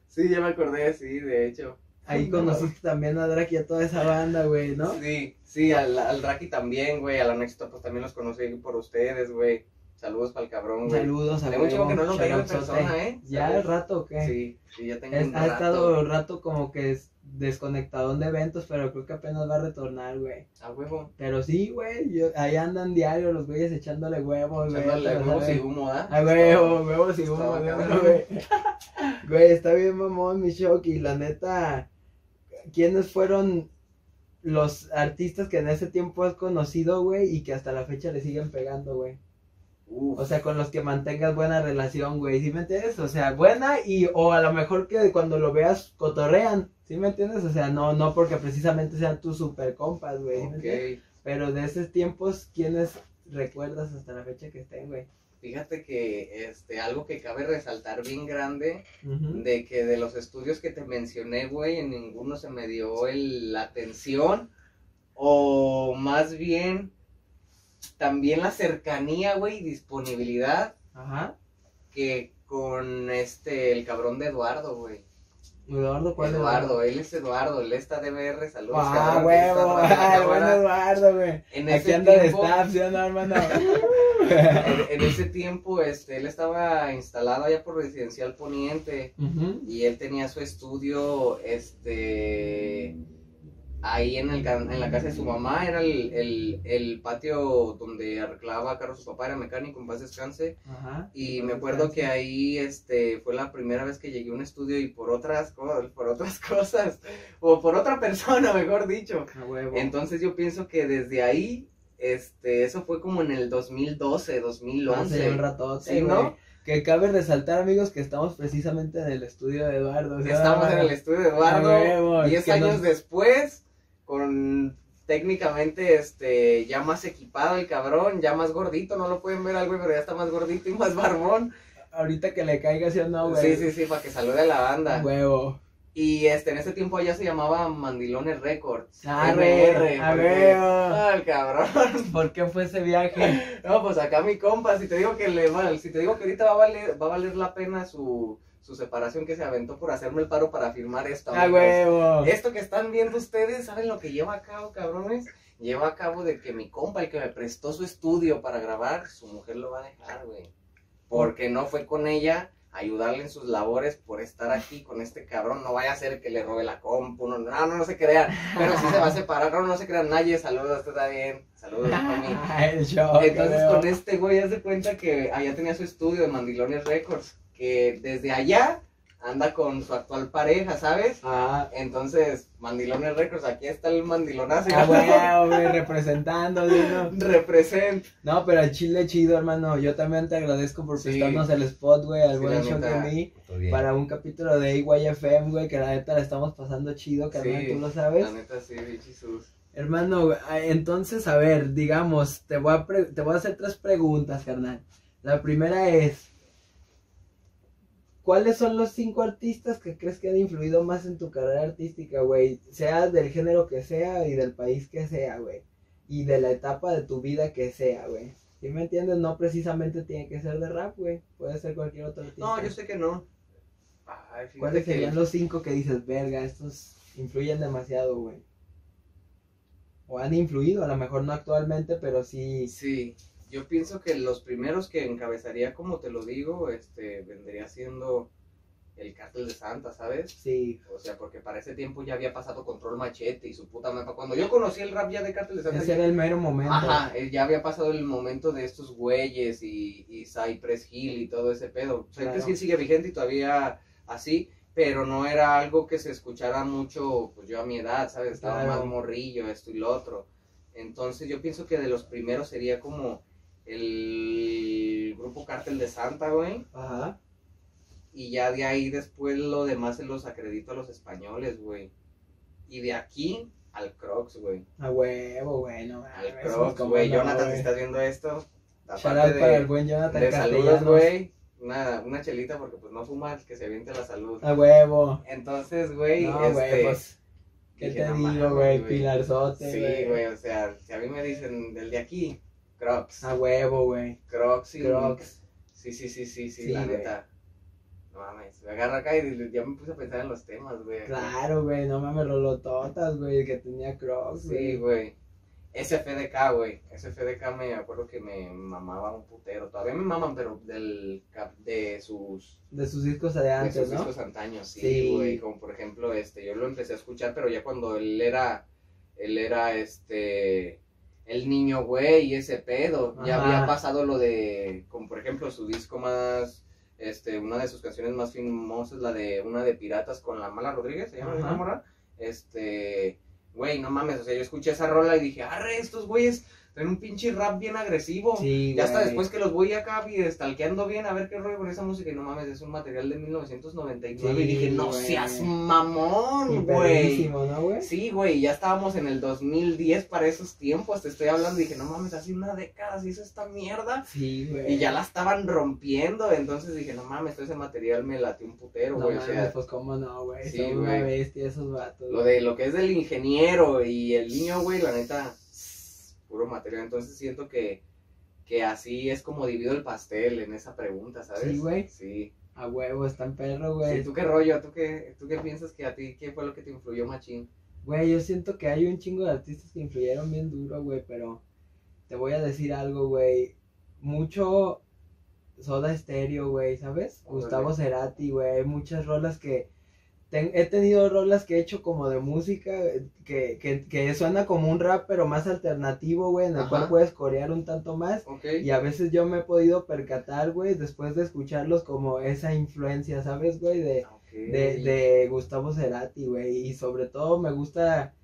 sí, ya me acordé, sí, de hecho. Ahí No. conociste también a Drake y a toda esa banda, güey, ¿no? Sí, sí, al, al Draki también, güey, a la Nexto, pues también los conocí por ustedes, güey. Saludos para el cabrón, güey. Saludos a Tengo huevo, que no nos veía en persona, ¿eh? ¿Ya el ¿Sabes? rato o qué? Sí, sí, ya tengo Es- un ha rato. estado rato como que es desconectado de eventos, pero creo que apenas va a retornar, güey. A huevo. Pero sí, güey, yo- ahí andan diario los güeyes echándole huevos, güey. Echándole lo huevos y humo, ¿ah? A huevo, huevos y humo, bacán. ¿no, güey. [LAUGHS] Güey, está bien mamón mi shock y la neta, ¿quiénes fueron los artistas que en ese tiempo has conocido, güey, y que hasta la fecha le siguen pegando, güey? Uf. O sea, con los que mantengas buena relación, güey, ¿sí me entiendes? O sea, buena y, o a lo mejor que cuando lo veas cotorrean, ¿sí me entiendes? O sea, no, no porque precisamente sean tus super compas, güey. Pero de esos tiempos, ¿quiénes recuerdas hasta la fecha que estén, güey? Fíjate que este, algo que cabe resaltar bien grande, de que de los estudios que te mencioné, güey, en ninguno se me dio el, la atención, o más bien, también la cercanía, güey, y disponibilidad Ajá. que con este, el cabrón de Eduardo, güey. Eduardo, ¿cuál Eduardo, él es Eduardo, él está DBR, saludos. Ah, huevo, buen cámara. Eduardo, güey. En Aquí ese anda de tiempo- staff, ¿sí hermano? [LAUGHS] En, en ese tiempo, este, él estaba instalado allá por Residencial Poniente y él tenía su estudio, este, ahí en, el, en la casa de su mamá, era el, el, el patio donde arreglaba carros su papá, era mecánico, en paz descanse, Ajá. y me acuerdo que ahí, este, fue la primera vez que llegué a un estudio y por otras, co- por otras [LAUGHS] cosas, o por otra persona, [LAUGHS] mejor dicho, entonces yo pienso que desde ahí, este, eso fue como en el 2012, Hace 2011. un ratote, Sí, ¿no? Que cabe resaltar, amigos, que estamos precisamente en el estudio de Eduardo. ¿sí o no, Estamos en el estudio de Eduardo, A huevo, 10 que años nos- después, con técnicamente este ya más equipado el cabrón, ya más gordito, no lo pueden ver al güey, pero ya está más gordito y más barbón. Ahorita que le caiga, ¿sí o no, güey? sí, sí, sí, para que salude a la banda. huevo. Y este en ese tiempo allá se llamaba Mandilones Records. Ah, güey, a huevo. Ah, el cabrón. [LAUGHS] ¿Por qué fue ese viaje? No, pues acá mi compa, si te digo que le si te digo que ahorita va a valer, va a valer la pena su, su separación que se aventó por hacerme el paro para firmar esto. A amigos. huevo. Esto que están viendo ustedes, ¿saben lo que lleva a cabo, cabrones? Lleva a cabo de que mi compa, el que me prestó su estudio para grabar, su mujer lo va a dejar, güey. Porque no fue con ella ayudarle en sus labores por estar aquí con este cabrón. No vaya a ser que le robe la compu, no, no, no, no se crean. Pero sí se va a separar, no, no se crean. Nadie, saludos, está bien. Saludos, [LAUGHS] Entonces con este güey, haz de cuenta que allá tenía su estudio de Mandilones Records, que desde allá anda con su actual pareja, ¿sabes? Ah, Entonces, Mandilones Records, aquí está el mandilonazo. ah, bueno, güey, representando, ¿sí, no? [LAUGHS] Represent. No, pero el chile chido, hermano. Yo también te agradezco por Sí. prestarnos el spot, güey, al Sí, buen show de mí. Para un capítulo de AYFM, güey, que la neta la estamos pasando chido, carnal, Sí, tú lo sabes. La neta, sí, bichisus. Hermano, ah, entonces, a ver, digamos, te voy a, pre- te voy a hacer tres preguntas, carnal. La primera es, ¿cuáles son los cinco artistas que crees que han influido más en tu carrera artística, güey? Sea del género que sea y del país que sea, güey. Y de la etapa de tu vida que sea, güey. ¿Sí me entiendes? No precisamente tiene que ser de rap, güey. Puede ser cualquier otro artista. No, yo sé que no. Ay, ¿Cuáles que- serían los cinco que dices, verga, estos influyen demasiado, güey? O han influido, a lo mejor no actualmente, pero sí. Sí, yo pienso que los primeros que encabezaría, como te lo digo, este, vendría siendo el Cártel de Santa, ¿sabes? Sí. O sea, porque para ese tiempo ya había pasado Control Machete y su puta mapa. Cuando yo conocí el rap ya de Cártel de Santa, Ese era el mero momento. Ajá, eh, ya había pasado el momento de estos güeyes y, y Cypress Hill y todo ese pedo. Cypress Claro. Hill sigue vigente y todavía así, pero no era algo que se escuchara mucho, pues yo a mi edad, ¿sabes? Estaba Claro. más morrillo, esto y lo otro. Entonces yo pienso que de los primeros sería como el grupo Cártel de Santa, güey. Ajá. Y ya de ahí después lo demás se los acredito a los españoles, güey. Y de aquí al Crocs, güey. A huevo, güey, no Al Crocs, güey. no, Jonathan, si estás viendo esto, aparte para el de, buen Jonathan de saludos, güey, una, una chelita porque pues no fumas, que se aviente la salud. A huevo. Entonces, güey, No, este, pues. ¿Qué te digo, güey? Pilarzote, Sí, güey, o sea, si a mí me dicen del de aquí, Crocs, A huevo, güey. Crocs y... Crocs. Sí, sí, sí, sí, sí, Sí, la güey. neta. No mames, me agarra acá y ya me puse a pensar en los temas, güey. Claro, güey, no mames, rolototas, güey, que tenía Crocs, Sí, güey. güey. SFDK, güey. SFDK me acuerdo que me mamaba un putero. Todavía me maman, pero del de sus De sus discos de de antes, sus ¿no? discos antaños, Sí. sí, güey. Como por ejemplo, este, yo lo empecé a escuchar, pero ya cuando él era, él era este, el niño güey y ese pedo. Ya había pasado lo de, como por ejemplo, su disco más, este, una de sus canciones más famosas, la de una de Piratas con la Mala Rodríguez, se llama Ajá. Este, güey, no mames, o sea, yo escuché esa rola y dije, arre, estos güeyes traen un pinche rap bien agresivo. Sí, Ya hasta después que los voy acá vi- stalkeando bien a ver qué rollo con esa música y no mames, es un material de 1999 y Sí, dije, no seas Y mamón, güey. ¿no? Sí, güey, ya estábamos en el 2010 para esos tiempos, te estoy hablando y dije, no mames, hace una década se hizo esta mierda Sí, güey. y ya la estaban rompiendo, entonces dije, no mames, todo ese material me latió un putero, No güey, o mames, sea, pues cómo no, güey. Sí, Son una bestia esos vatos. lo de lo que es del ingeniero y el niño, güey, la neta, puro material, entonces siento que, que así es como divido el pastel en esa pregunta, ¿sabes? Sí, güey. Sí. A huevo, están perro, güey. Sí, ¿Tú qué rollo? ¿Tú qué, ¿Tú qué piensas que a ti, qué fue lo que te influyó, machín? Güey, yo siento que hay un chingo de artistas que influyeron bien duro, güey, pero te voy a decir algo, güey. Mucho Soda Stereo, güey, ¿sabes? Gustavo Cerati, güey. Muchas rolas que... ten- he tenido rolas que he hecho como de música, que, que, que suena como un rap, pero más alternativo, güey, en el Ajá. cual puedes corear un tanto más. Y a veces yo me he podido percatar, güey, después de escucharlos como esa influencia, ¿sabes, güey? De, Ok. de, de Gustavo Cerati, güey. Y sobre todo me gusta,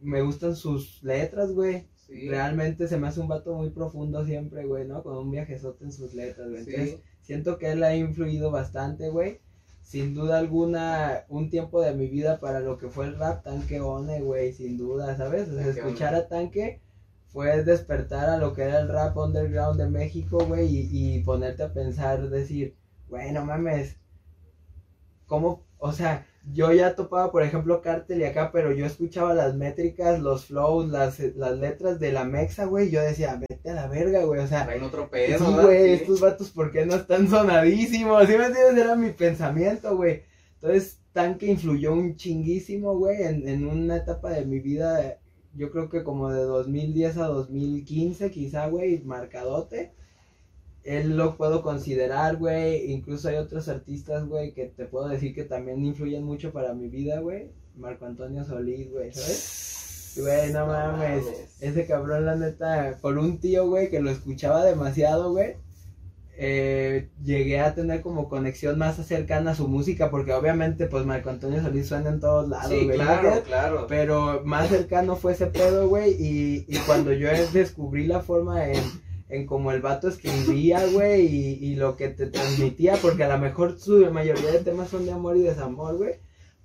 me gustan sus letras, güey. Sí. Realmente se me hace un vato muy profundo siempre, güey, ¿no? Con un viajezote en sus letras, güey. Entonces, siento que él ha influido bastante, güey. Sin duda alguna, un tiempo de mi vida para lo que fue el rap, Tanque One, güey, sin duda, ¿sabes? O sea, Tanque escuchar a Tanque fue despertar a lo que era el rap underground de México, güey, y, y ponerte a pensar, decir, güey, no mames, ¿cómo? O sea, yo ya topaba, por ejemplo, Cartel y acá, pero yo escuchaba las métricas, los flows, las, las letras de la mexa, güey, yo decía, vete a la verga, güey, o sea, Traen otro pedo, Sí, ¿verdad? güey, Sí. estos vatos, ¿por qué no están sonadísimos? ¿Sí me entiendes? Era mi pensamiento, güey. Entonces, Tanque influyó un chinguísimo, güey, en, en una etapa de mi vida, yo creo que como de 2010 a 2015, quizá, güey, marcadote. Él lo puedo considerar, güey. Incluso hay otros artistas, güey, que te puedo decir que también influyen mucho para mi vida, güey. Marco Antonio Solís, güey, ¿sabes? [LAUGHS] Güey, no, mames. Ese cabrón, la neta, por un tío, güey, que lo escuchaba demasiado, güey. Eh, llegué a tener como conexión más cercana a su música, porque obviamente, pues Marco Antonio Solís suena en todos lados, Sí, güey. claro, claro. Pero más cercano fue ese pedo, güey. Y, y cuando yo descubrí la forma en, en cómo el vato escribía, güey, y, y lo que te transmitía, porque a lo mejor su mayoría de temas son de amor y desamor, güey.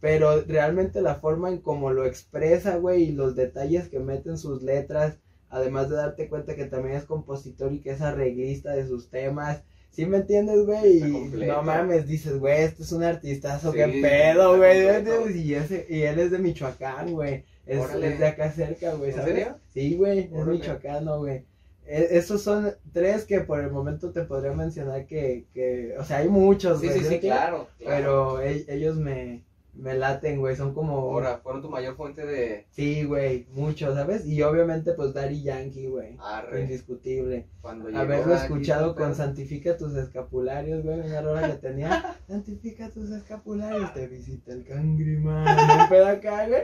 Pero realmente la forma en cómo lo expresa, güey, y los detalles que mete en sus letras, además de darte cuenta que también es compositor y que es arreglista de sus temas. ¿Sí me entiendes, güey? Y no mames, dices, güey, este es un artistazo, Sí, qué pedo, güey. Y, ese, y él es de Michoacán, güey. Es, es de acá cerca, güey, ¿En ¿sabes? serio? Sí, güey, es michoacano, güey. E- esos son tres que por el momento te podría mencionar que, que o sea, hay muchos, Sí, güey. sí, ¿sí claro, claro. Pero e- ellos me, me laten, güey, son como... Ahora, fueron tu mayor fuente de Sí, güey, muchos, ¿sabes? Y obviamente, pues, Daddy Yankee, güey. Indiscutible. Cuando Haberlo escuchado con. Santifica tus escapularios, güey, una rola que tenía. [LAUGHS] Santifica tus escapularios, te visita el cangrimán. [LAUGHS] Un pedo acá, güey.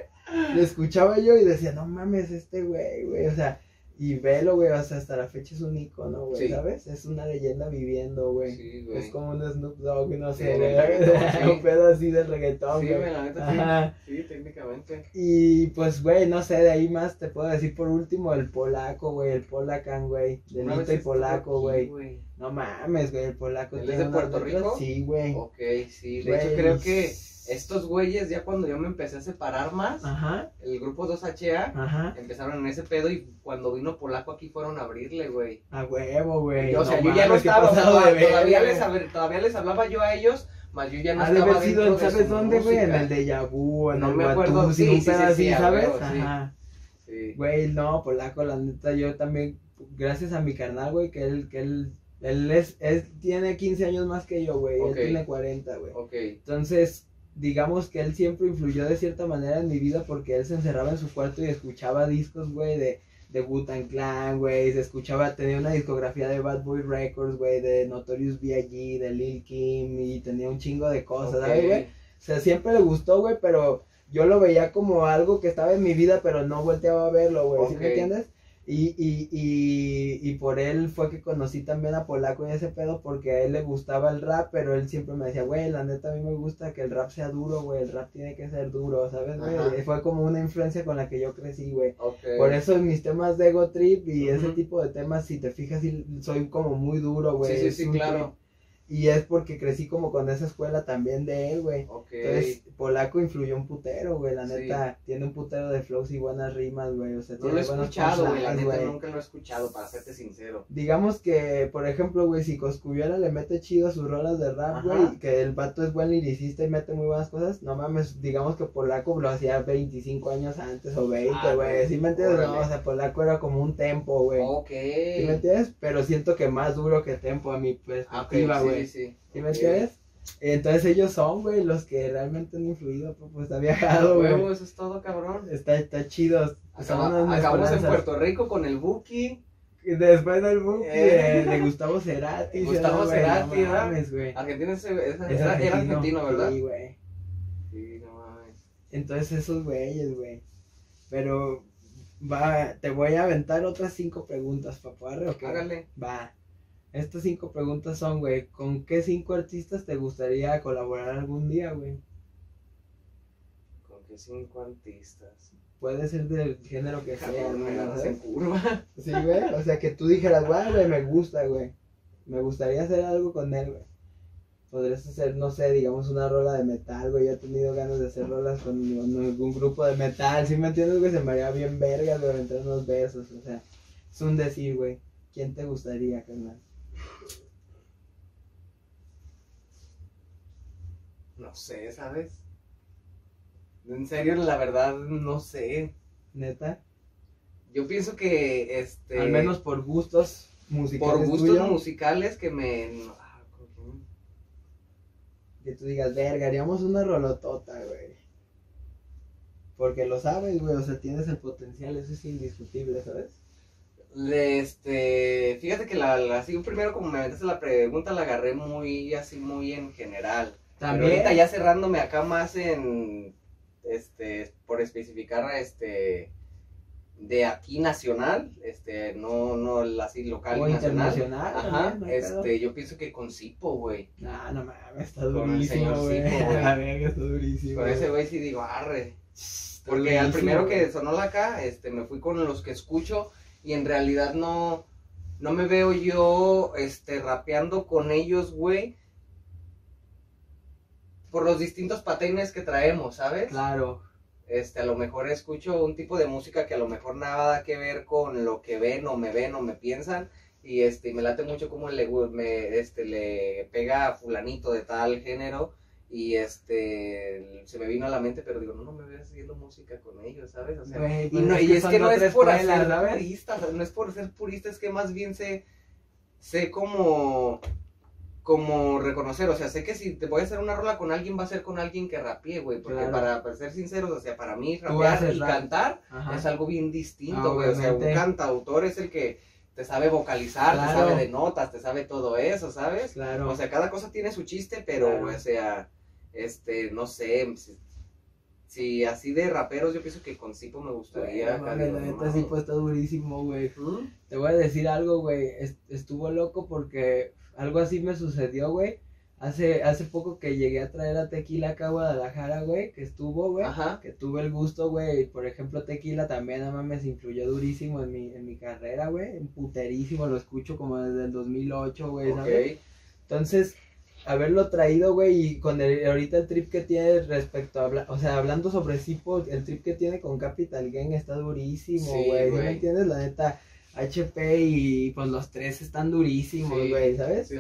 Lo escuchaba yo y decía, no mames, este güey, güey, o sea, y velo, güey, o sea, hasta la fecha es un icono, güey, Sí. ¿sabes? Es una leyenda viviendo, güey. Sí, güey. Es como un Snoop Dogg, no sé, güey. [LAUGHS] un pedo así del reggaetón, Sí, güey. güey, la sí. Ajá. Sí, técnicamente. Y pues, güey, no sé, de ahí más te puedo decir por último el polaco, güey, el polacan, güey. Delito vez y polaco, aquí, güey. No mames, güey, el polaco. ¿Él es de Puerto Rico? Sí, güey. Ok, sí. De Güey. hecho, creo que estos güeyes, ya cuando yo me empecé a separar más, Ajá, el grupo 2HA, ajá. empezaron en ese pedo y cuando vino Polaco aquí fueron a abrirle, güey. A huevo, güey. o sea, No yo ya no estaba, pasado todavía, verga, les, hab- todavía les hablaba yo a ellos, más yo ya no Ha estaba haber sido en, de ¿sabes dónde, güey? En el de Vu, en No el me acuerdo, sí, un sí, pedo sí, ¿sabes? huevo. Ajá. Güey, no, polaco, la neta, yo también, gracias a mi carnal, güey, que él, que él, él es, él tiene 15 años más que yo, güey, Ok. él tiene 40, güey. Ok. Entonces, digamos que él siempre influyó de cierta manera en mi vida porque él se encerraba en su cuarto y escuchaba discos, güey, de, de Wu-Tang Clan, güey, se escuchaba, tenía una discografía de Bad Boy Records, güey, de Notorious B.I.G., de Lil Kim, y tenía un chingo de cosas, ok. ¿sabes, güey? O sea, siempre le gustó, güey, pero yo lo veía como algo que estaba en mi vida, pero no volteaba a verlo, güey, ¿sí me entiendes? Y, y, y, y por él fue que conocí también a Polaco y ese pedo porque a él le gustaba el rap, pero él siempre me decía, güey, la neta a mí me gusta que el rap sea duro, güey, el rap tiene que ser duro, ¿sabes, güey? Fue como una influencia con la que yo crecí, güey. Ok. Por eso en mis temas de ego trip y ese tipo de temas, si te fijas, soy como muy duro, güey. Sí, sí, sí, claro. trip. Y es porque crecí como con esa escuela también de él, güey. Ok. Entonces, Polaco influyó un putero, güey, la Sí. neta. Tiene un putero de flows y buenas rimas, güey. O sea, No lo tiene he buenos escuchado, güey. La neta güey. nunca lo he escuchado, para serte sincero. Digamos que, por ejemplo, güey, si Coscubiela le mete chido a sus rolas de rap, güey, que el vato es buen liricista y mete muy buenas cosas, no mames, digamos que Polaco lo hacía 25 años antes o 20, Ah, güey. güey, ¿Sí me entiendes? No, o sea, Polaco era como un tempo, güey. Ok. ¿Sí me entiendes? Pero siento que más duro que tempo a mi Ah, perspectiva, sí, güey. sí, sí. ¿Sí me entiendes? Entonces ellos son, güey, los que realmente han influido, pues, pues ha viajado, güey. huevo, eso es todo, cabrón. Está, está chido. Acaba- acabamos en. Puerto Rico con el Buki. Después del Buki Eh. de, de Gustavo Cerati. [LAUGHS] ¿sí, Gustavo? Cerati, no mames, güey. Argentina Es era, era argentino, ¿verdad? Sí, güey. Sí, no mames. Entonces esos güeyes, güey. Pero va, te voy a aventar otras cinco preguntas, papá. ¿o qué? Hágale. Va. Estas cinco preguntas son, güey, ¿con qué cinco artistas te gustaría colaborar algún día, güey? Con que cinco artistas. Puede ser del género que sea, güey, ¿sabes? en curva. Sí, güey. O sea, que tú dijeras, güey, güey, me gusta, güey. Me gustaría hacer algo con él, güey. Podrías hacer, no sé, digamos, una rola de metal, güey. Yo he tenido ganas de hacer rolas con, con algún grupo de metal. ¿Sí me entiendes, güey? Se me haría bien verga, güey, entre unos besos. O sea, es un decir, güey. ¿Quién te gustaría, carnal? No sé, ¿sabes? En serio, la verdad, no sé. Neta. Yo pienso que, este... Al menos por gustos musicales por gustos tuyos, musicales que me... ah, que tú digas, verga, haríamos una rolotota, güey. Porque lo sabes, güey, o sea, tienes el potencial, eso es indiscutible, ¿sabes? Le, Este, fíjate que la, la- así primero como me metiste la pregunta la agarré muy así muy en general. Pero También. ahorita ya cerrándome acá más en este por especificar este de aquí nacional, este no no así local O nacional. internacional. Ajá, también, no hay pedo. este yo pienso que con Sipo, güey. No, no mames, está Con el durísimo, señor güey. Zico, [LAUGHS] güey. La verga, está durísimo. Con ese güey. sí digo, arre. Porque al durísimo, primero que sonó la acá, este, me fui con los que escucho y en realidad no, no me veo yo, este, rapeando con ellos, güey, por los distintos patrones que traemos, ¿sabes? Claro. Este, a lo mejor escucho un tipo de música que a lo mejor nada que ver con lo que ven o me ven o me piensan y este, me late mucho como le, me, este, le pega a fulanito de tal género y este se me vino a la mente, pero digo, no, no me voy haciendo música con ellos, ¿sabes? O sea, y, pues no, es y que es no es por escuela, ser purista, o sea, no es por ser purista, es que más bien sé, sé como, como reconocer, o sea, sé que si te voy a hacer una rola con alguien, va a ser con alguien que rapee, güey, porque Claro. para, para ser sinceros, o sea, para mí rapear y rap. cantar Ajá. es algo bien distinto, güey, o sea, un cantautor es el que te sabe vocalizar, Claro. te sabe de notas, te sabe todo eso, ¿sabes? Claro. O sea, cada cosa tiene su chiste, pero, Claro. o sea, este, no sé, si, si así de raperos, yo pienso que con Sipo me gustaría. Digo, la neta está durísimo, güey. ¿Mm? Te voy a decir algo, güey. es- Estuvo loco porque algo así me sucedió, güey. Hace, hace poco que llegué a traer a Tequila acá a Guadalajara, güey, que estuvo, güey. Ajá. Que tuve el gusto, güey. Por ejemplo, Tequila también, no mames, influyó durísimo en mi, en mi carrera, güey. Puterísimo, lo escucho como desde el 2008, güey, ¿sabes? Ok. Entonces, haberlo traído, güey, y con el, ahorita el trip que tiene respecto a, o sea, hablando sobre Sipo, el trip que tiene con Capital Gang está durísimo, güey, ¿sí me entiendes? La neta, HP y pues los tres están durísimos, güey, ¿sabes? sí,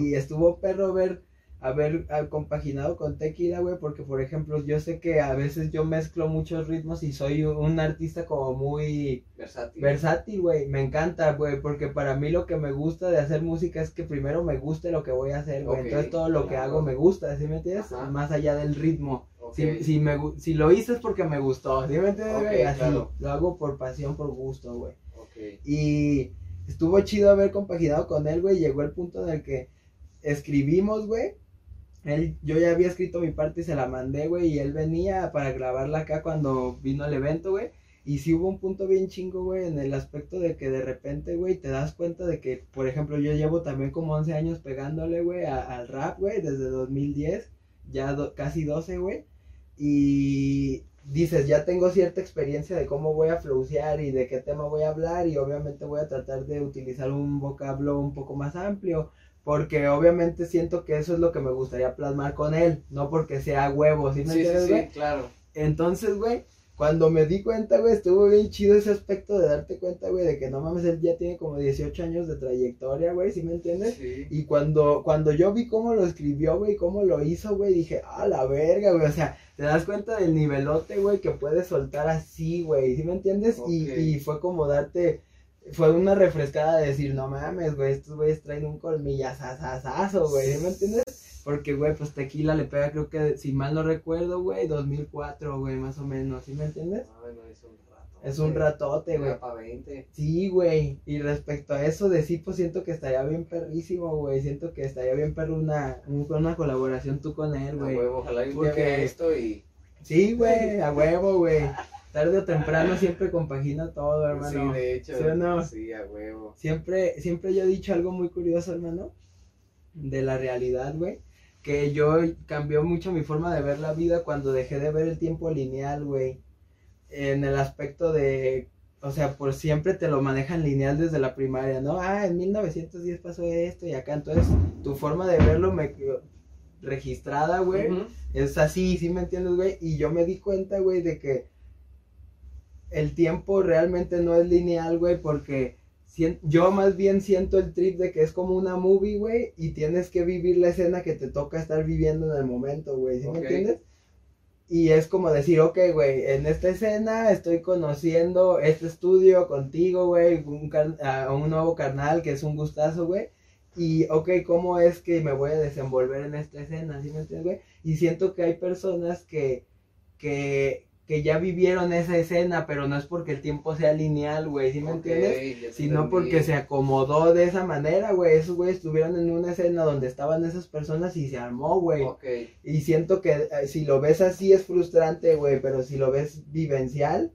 y estuvo perro ver, haber ah, compaginado con Tequila, güey, porque por ejemplo, yo sé que a veces yo mezclo muchos ritmos y soy un- artista como muy Versátil. versátil, güey. Me encanta, güey, porque para mí lo que me gusta de hacer música es que primero me guste lo que voy a hacer, güey. Entonces todo lo que hago me gusta, ¿sí me entiendes? Ajá. Más allá del ritmo. Ok. Si, si, me, si lo hice es porque me gustó, ¿sí me entiendes, Ok, güey? Así, claro. lo hago por pasión, por gusto, güey. Y estuvo chido haber compaginado con él, güey. Llegó el punto en el que escribimos, güey. Él, yo ya había escrito mi parte y se la mandé, güey. Y él venía para grabarla acá cuando vino el evento, güey. Y sí hubo un punto bien chingo, güey, en el aspecto de que de repente, güey, te das cuenta de que, por ejemplo, yo llevo también como 11 años pegándole, güey, al rap, güey, desde 2010, ya casi 12, güey. Y dices, ya tengo cierta experiencia de cómo voy a flowsear y de qué tema voy a hablar y obviamente voy a tratar de utilizar un vocablo un poco más amplio. Porque obviamente siento que eso es lo que me gustaría plasmar con él, no porque sea huevo, ¿sí me Sí, entiendes, sí, güey? claro. Entonces, güey, cuando me di cuenta, güey, estuvo bien chido ese aspecto de darte cuenta, güey, de que no mames, él ya tiene como 18 años de trayectoria, güey, ¿sí me entiendes? Sí. Y cuando, cuando yo vi cómo lo escribió, güey, cómo lo hizo, güey, dije, ah, la verga, güey, o sea, te das cuenta del nivelote, güey, que puedes soltar así, güey, ¿sí me entiendes? Y, y fue como darte, fue una refrescada de decir, no mames, güey, estos güeyes traen un colmillazazazazo, güey, ¿sí me entiendes? Porque, güey, pues tequila le pega, creo que, si mal no recuerdo, güey, 2004, güey, más o menos, ¿sí me entiendes? Ay, no, es un rato. Es un ratote, güey. para 20. Sí, güey. Y respecto a eso de Sipo, siento que estaría bien perrísimo, güey. Siento que estaría bien perro una, un- una colaboración tú con él, A güey. huevo, ojalá Porque- esto y. Sí, güey, a huevo, güey. Tarde o temprano siempre compagina todo, hermano. Sí, de hecho. ¿Sí o no? Sí, a huevo. Siempre, siempre yo he dicho algo muy curioso, hermano, de la realidad, güey. Que yo cambió mucho mi forma de ver la vida cuando dejé de ver el tiempo lineal, güey. En el aspecto de, o sea, por siempre te lo manejan lineal desde la primaria, ¿no? Ah, en 1910 pasó esto y acá. Entonces, tu forma de verlo me registrada, güey, es así, ¿sí me entiendes, güey? Y yo me di cuenta, güey, de que el tiempo realmente no es lineal, güey, porque yo más bien siento el trip de que es como una movie, güey, y tienes que vivir la escena que te toca estar viviendo en el momento, güey, ¿sí me entiendes? Y es como decir, ok, güey, en esta escena estoy conociendo este estudio contigo, güey, un, un nuevo carnal que es un gustazo, güey. Y, ok, ¿cómo es que me voy a desenvolver en esta escena? ¿Sí me entiendes, güey? Y siento que hay personas que, que, que ya vivieron esa escena, pero no es porque el tiempo sea lineal, güey, ¿sí me Ok, entiendes? Sino entendí. porque se acomodó de esa manera, güey. Esos güeyes estuvieron en una escena donde estaban esas personas y se armó, güey. Ok, Y siento que eh, si lo ves así es frustrante, güey, pero si lo ves vivencial,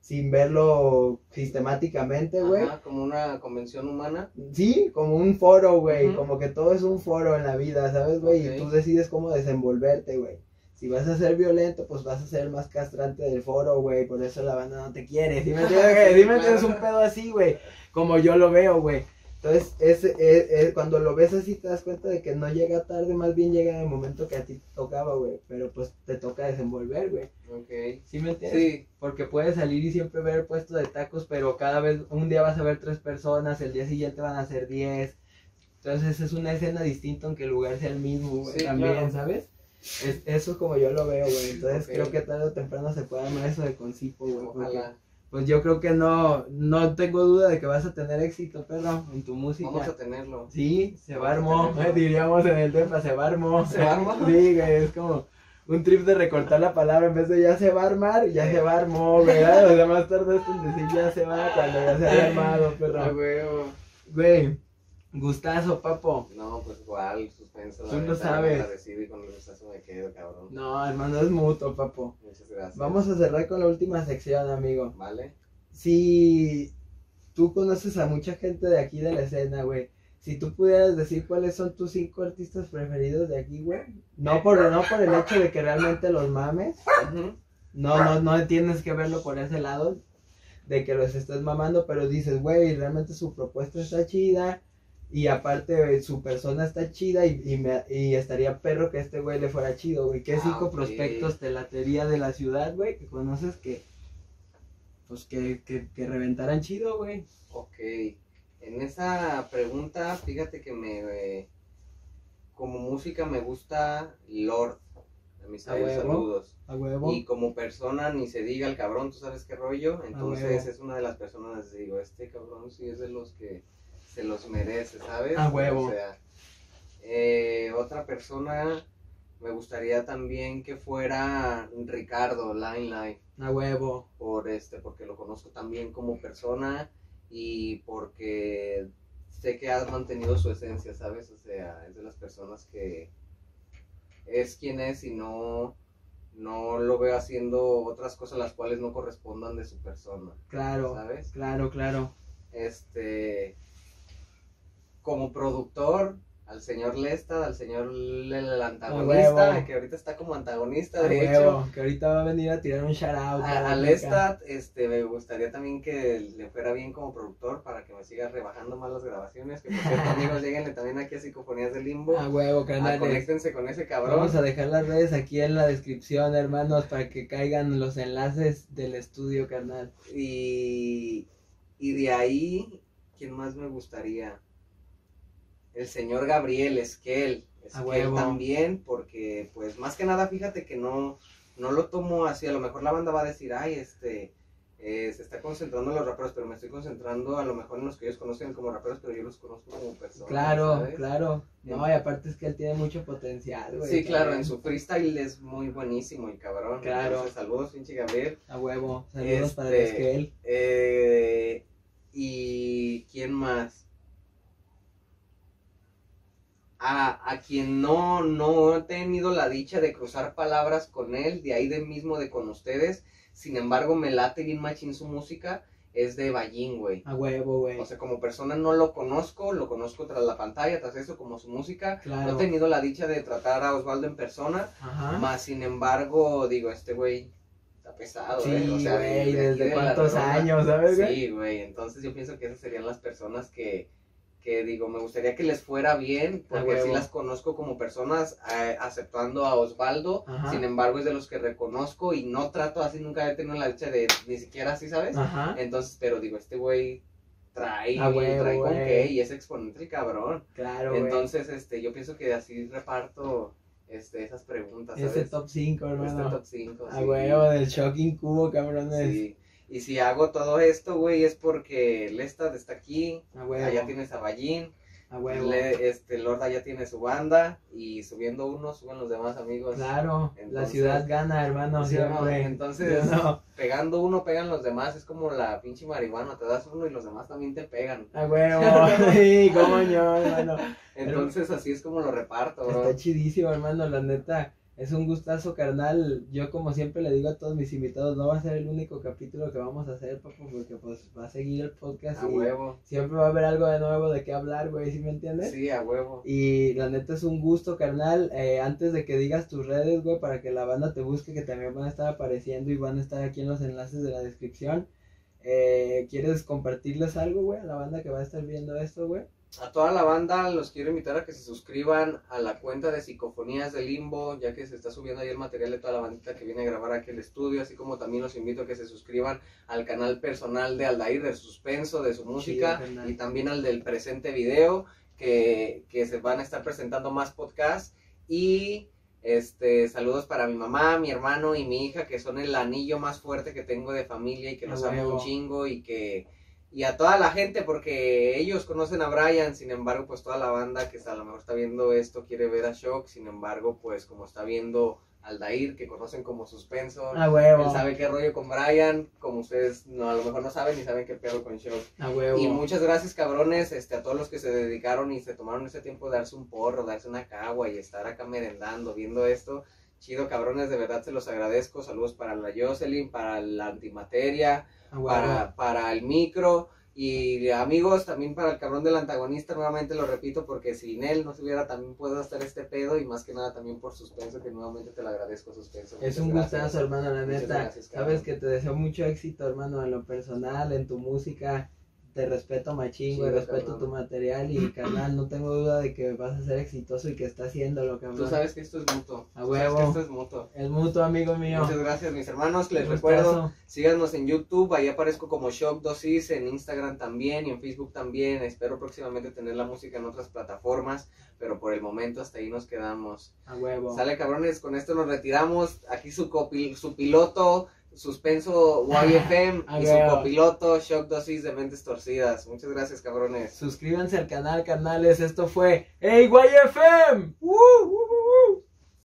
sin verlo sistemáticamente, güey. como una convención humana. Sí, como un foro, güey, como que todo es un foro en la vida, ¿sabes, güey? Y tú decides cómo desenvolverte, güey. Si vas a ser violento, pues vas a ser el más castrante del foro, güey, por eso la banda no te quiere, ¿sí me entiendes? [LAUGHS] Sí, ¿Sí me entiendes? claro. Un pedo así, güey, como yo lo veo, güey. Entonces, es, es- es- cuando lo ves así te das cuenta de que no llega tarde, más bien llega en el momento que a ti te tocaba, güey, pero pues te toca desenvolver, güey. Ok. ¿Sí me entiendes? Sí, Porque puedes salir y siempre ver puesto de tacos, pero cada vez, un día vas a ver tres personas, el día siguiente van a ser diez. Entonces es una escena distinta aunque el lugar sea el mismo, güey, Sí, también, claro. ¿sabes? Es, eso es como yo lo veo, güey. Entonces Ok. creo que tarde o temprano se puede armar eso de concipo, güey. porque, ojalá. Pues yo creo que no, no tengo duda de que vas a tener éxito, perro, en tu música. Vamos a tenerlo. Sí, se va Vamos armó, tenerlo. diríamos en el tema, se va armó. ¿Se va armó? Sí, güey, es como un trip de recortar la palabra en vez de ya se va a armar, ya se va a armó, ¿verdad? O sea, más tarde en decir ya se va cuando ya se ha [LAUGHS] armado, perro. Güey, gustazo, papo. No, pues igual, suspenso. Tú neta, sabes. agradecido y con el gustazo me quedo, cabrón. No, hermano, es mutuo, papo. Muchas gracias. Vamos a cerrar con la última sección, amigo. ¿Vale? Si tú conoces a mucha gente de aquí de la escena, güey. Si tú pudieras decir cuáles son tus cinco artistas preferidos de aquí, güey. No por, no por el hecho de que realmente los mames. No, no, no tienes que verlo por ese lado. De que los estés mamando, pero dices, güey, realmente su propuesta está chida. Y aparte su persona está chida y, y, me, y estaría perro que este güey le fuera chido, güey. ¿Qué Ah, cinco prospectos te latería de la ciudad, güey? Que conoces que, pues que, que, que reventaran chido, güey. Ok. En esa pregunta, fíjate que me. eh, como música me gusta Lord. A mis huevo. saludos. A huevo. Y como persona, ni se diga el cabrón, tú sabes qué rollo. Entonces es una de las personas, digo, este cabrón sí es de los que se los merece, ¿sabes? A huevo. O sea, eh, otra persona, me gustaría también que fuera Ricardo Line Line, A huevo. por este, porque lo conozco también como persona y porque sé que has mantenido su esencia, ¿sabes? O sea, es de las personas que es quien es y no, no lo veo haciendo otras cosas las cuales no correspondan de su persona, Claro. ¿sabes? Claro, claro. Este, como productor, al señor Lesta, al señor el antagonista, que ahorita está como antagonista, A de huevo. hecho. Que ahorita va a venir a tirar un shout out. A, a este, me gustaría también que le fuera bien como productor para que me siga rebajando más las grabaciones. Que por cierto, [LAUGHS] amigos, lleguenle también aquí a Psicofonías de Limbo. A huevo, Ah, canales. conéctense con ese cabrón. Vamos a dejar las redes aquí en la descripción, hermanos, para que caigan los enlaces del estudio, carnal. Y, y de ahí, ¿quién más me gustaría? El señor Gabriel Esquel. Esquel también, porque pues más que nada, fíjate que no, no lo tomo así. A lo mejor la banda va a decir, ay, este, eh, se está concentrando en los raperos, pero me estoy concentrando a lo mejor en los que ellos conocen como raperos, pero yo los conozco como personas. Claro, ¿sabes? claro. No, y aparte es que él tiene mucho potencial, güey. Sí, claro, en su freestyle es muy buenísimo el cabrón. Claro. Entonces, saludos, pinche Gabriel. A huevo. Saludos para el Este, Esquel. Eh, ¿Y quién más? A, a quien no, no he tenido la dicha de cruzar palabras con él, de ahí de mismo de con ustedes, sin embargo me late bien machín su música, es de Ballín, güey. A huevo, güey. O sea, como persona no lo conozco, lo conozco tras la pantalla, tras eso, como su música. Claro. No he tenido la dicha de tratar a Osvaldo en persona, Ajá. más sin embargo, digo, este güey está pesado, Sí, ¿eh? O sea, de- güey, de desde de la cuántos redonda. años, ¿sabes, güey? Sí, güey, entonces yo pienso que esas serían las personas que, que digo, me gustaría que les fuera bien, porque sí huevo. las conozco como personas, eh, aceptando a Osvaldo, Ajá. sin embargo es de los que reconozco y no trato así, nunca he tenido la dicha de ni siquiera así, ¿sabes? Ajá. Entonces, pero digo, este güey trae, A huevo, trae con qué y es exponente el cabrón. Claro, güey. Entonces, este, yo pienso que así reparto este, esas preguntas, ¿sabes? Ese top 5, Este hermano. top 5. A huevo, del Shocking Cubo, cabrones. Sí. Y si hago todo esto, güey, es porque Lestad está aquí, allá tienes a Ballín. Le- este, Lorda ya tiene su banda y subiendo uno, suben los demás amigos. Claro, la ciudad gana, hermano, ¿Sí siempre. Entonces, pegando uno, pegan los demás. Es como la pinche marihuana, te das uno y los demás también te pegan. A huevo, [LAUGHS] sí, coño, hermano. Entonces, así es como lo reparto, bro. Está chidísimo, hermano, la neta. Es un gustazo, carnal. Yo, como siempre le digo a todos mis invitados, no va a ser el único capítulo que vamos a hacer, papu, porque pues va a seguir el podcast A y huevo. siempre va a haber algo de nuevo de qué hablar, güey, ¿sí me entiendes? Sí, a huevo. Y la neta es un gusto, carnal. Eh, antes de que digas tus redes, güey, para que la banda te busque, que también van a estar apareciendo y van a estar aquí en los enlaces de la descripción. Eh, ¿Quieres compartirles algo, güey, a la banda que va a estar viendo esto, güey? A toda la banda los quiero invitar a que se suscriban a la cuenta de Psicofonías de Limbo, ya que se está subiendo ahí el material de toda la bandita que viene a grabar aquí el estudio, así como también los invito a que se suscriban al canal personal de Aldair, del suspenso, de su música, y también al del presente video, que, que se van a estar presentando más podcasts. Y este saludos para mi mamá, mi hermano y mi hija, que son el anillo más fuerte que tengo de familia y que A los amo un chingo y que y a toda la gente porque ellos conocen a Brian, sin embargo, pues toda la banda que a lo mejor está viendo esto quiere ver a Shock, sin embargo, pues como está viendo Aldair, que conocen como Suspenso, A huevo. él sabe qué rollo con Brian, como ustedes no, a lo mejor no saben ni saben qué pedo con Shock. A huevo. Y muchas gracias, cabrones, este, a todos los que se dedicaron y se tomaron ese tiempo de darse un porro, darse una cagua y estar acá merendando, viendo esto. Chido, cabrones, de verdad se los agradezco. Saludos para la Jocelyn, para la antimateria, A huevo. para, para el micro. Y amigos, también para el cabrón del antagonista, nuevamente lo repito, porque sin él no se hubiera también puedo hacer este pedo y más que nada también por suspenso, que nuevamente te lo agradezco, suspenso. Es un gracias. gustazo, hermano, la neta. gracias. Sabes que te deseo mucho éxito, hermano, en lo personal, en tu música. Te respeto machín, güey, Chido, respeto tu material y [CLEARS THROAT] canal. No tengo duda de que vas a ser exitoso y que está haciéndolo, cabrón. Tú sabes que esto es mutuo. A sabes huevo. que esto es mutuo. Es mutuo, amigo mío. Muchas gracias, mis hermanos. Les recuerdo, síganos en YouTube. Ahí aparezco como Shock Dosis, en Instagram también y en Facebook también. Espero próximamente tener la música en otras plataformas, pero por el momento hasta ahí nos quedamos. A huevo. Sale, cabrones, con esto nos retiramos. Aquí su, copi- su piloto, Suspenso [LAUGHS] YFM y su copiloto Shock Dosis de Mentes Torcidas. Muchas gracias, cabrones. Suscríbanse al canal, canales. Esto fue Hey YFM. ¡Woo, woo, woo, woo!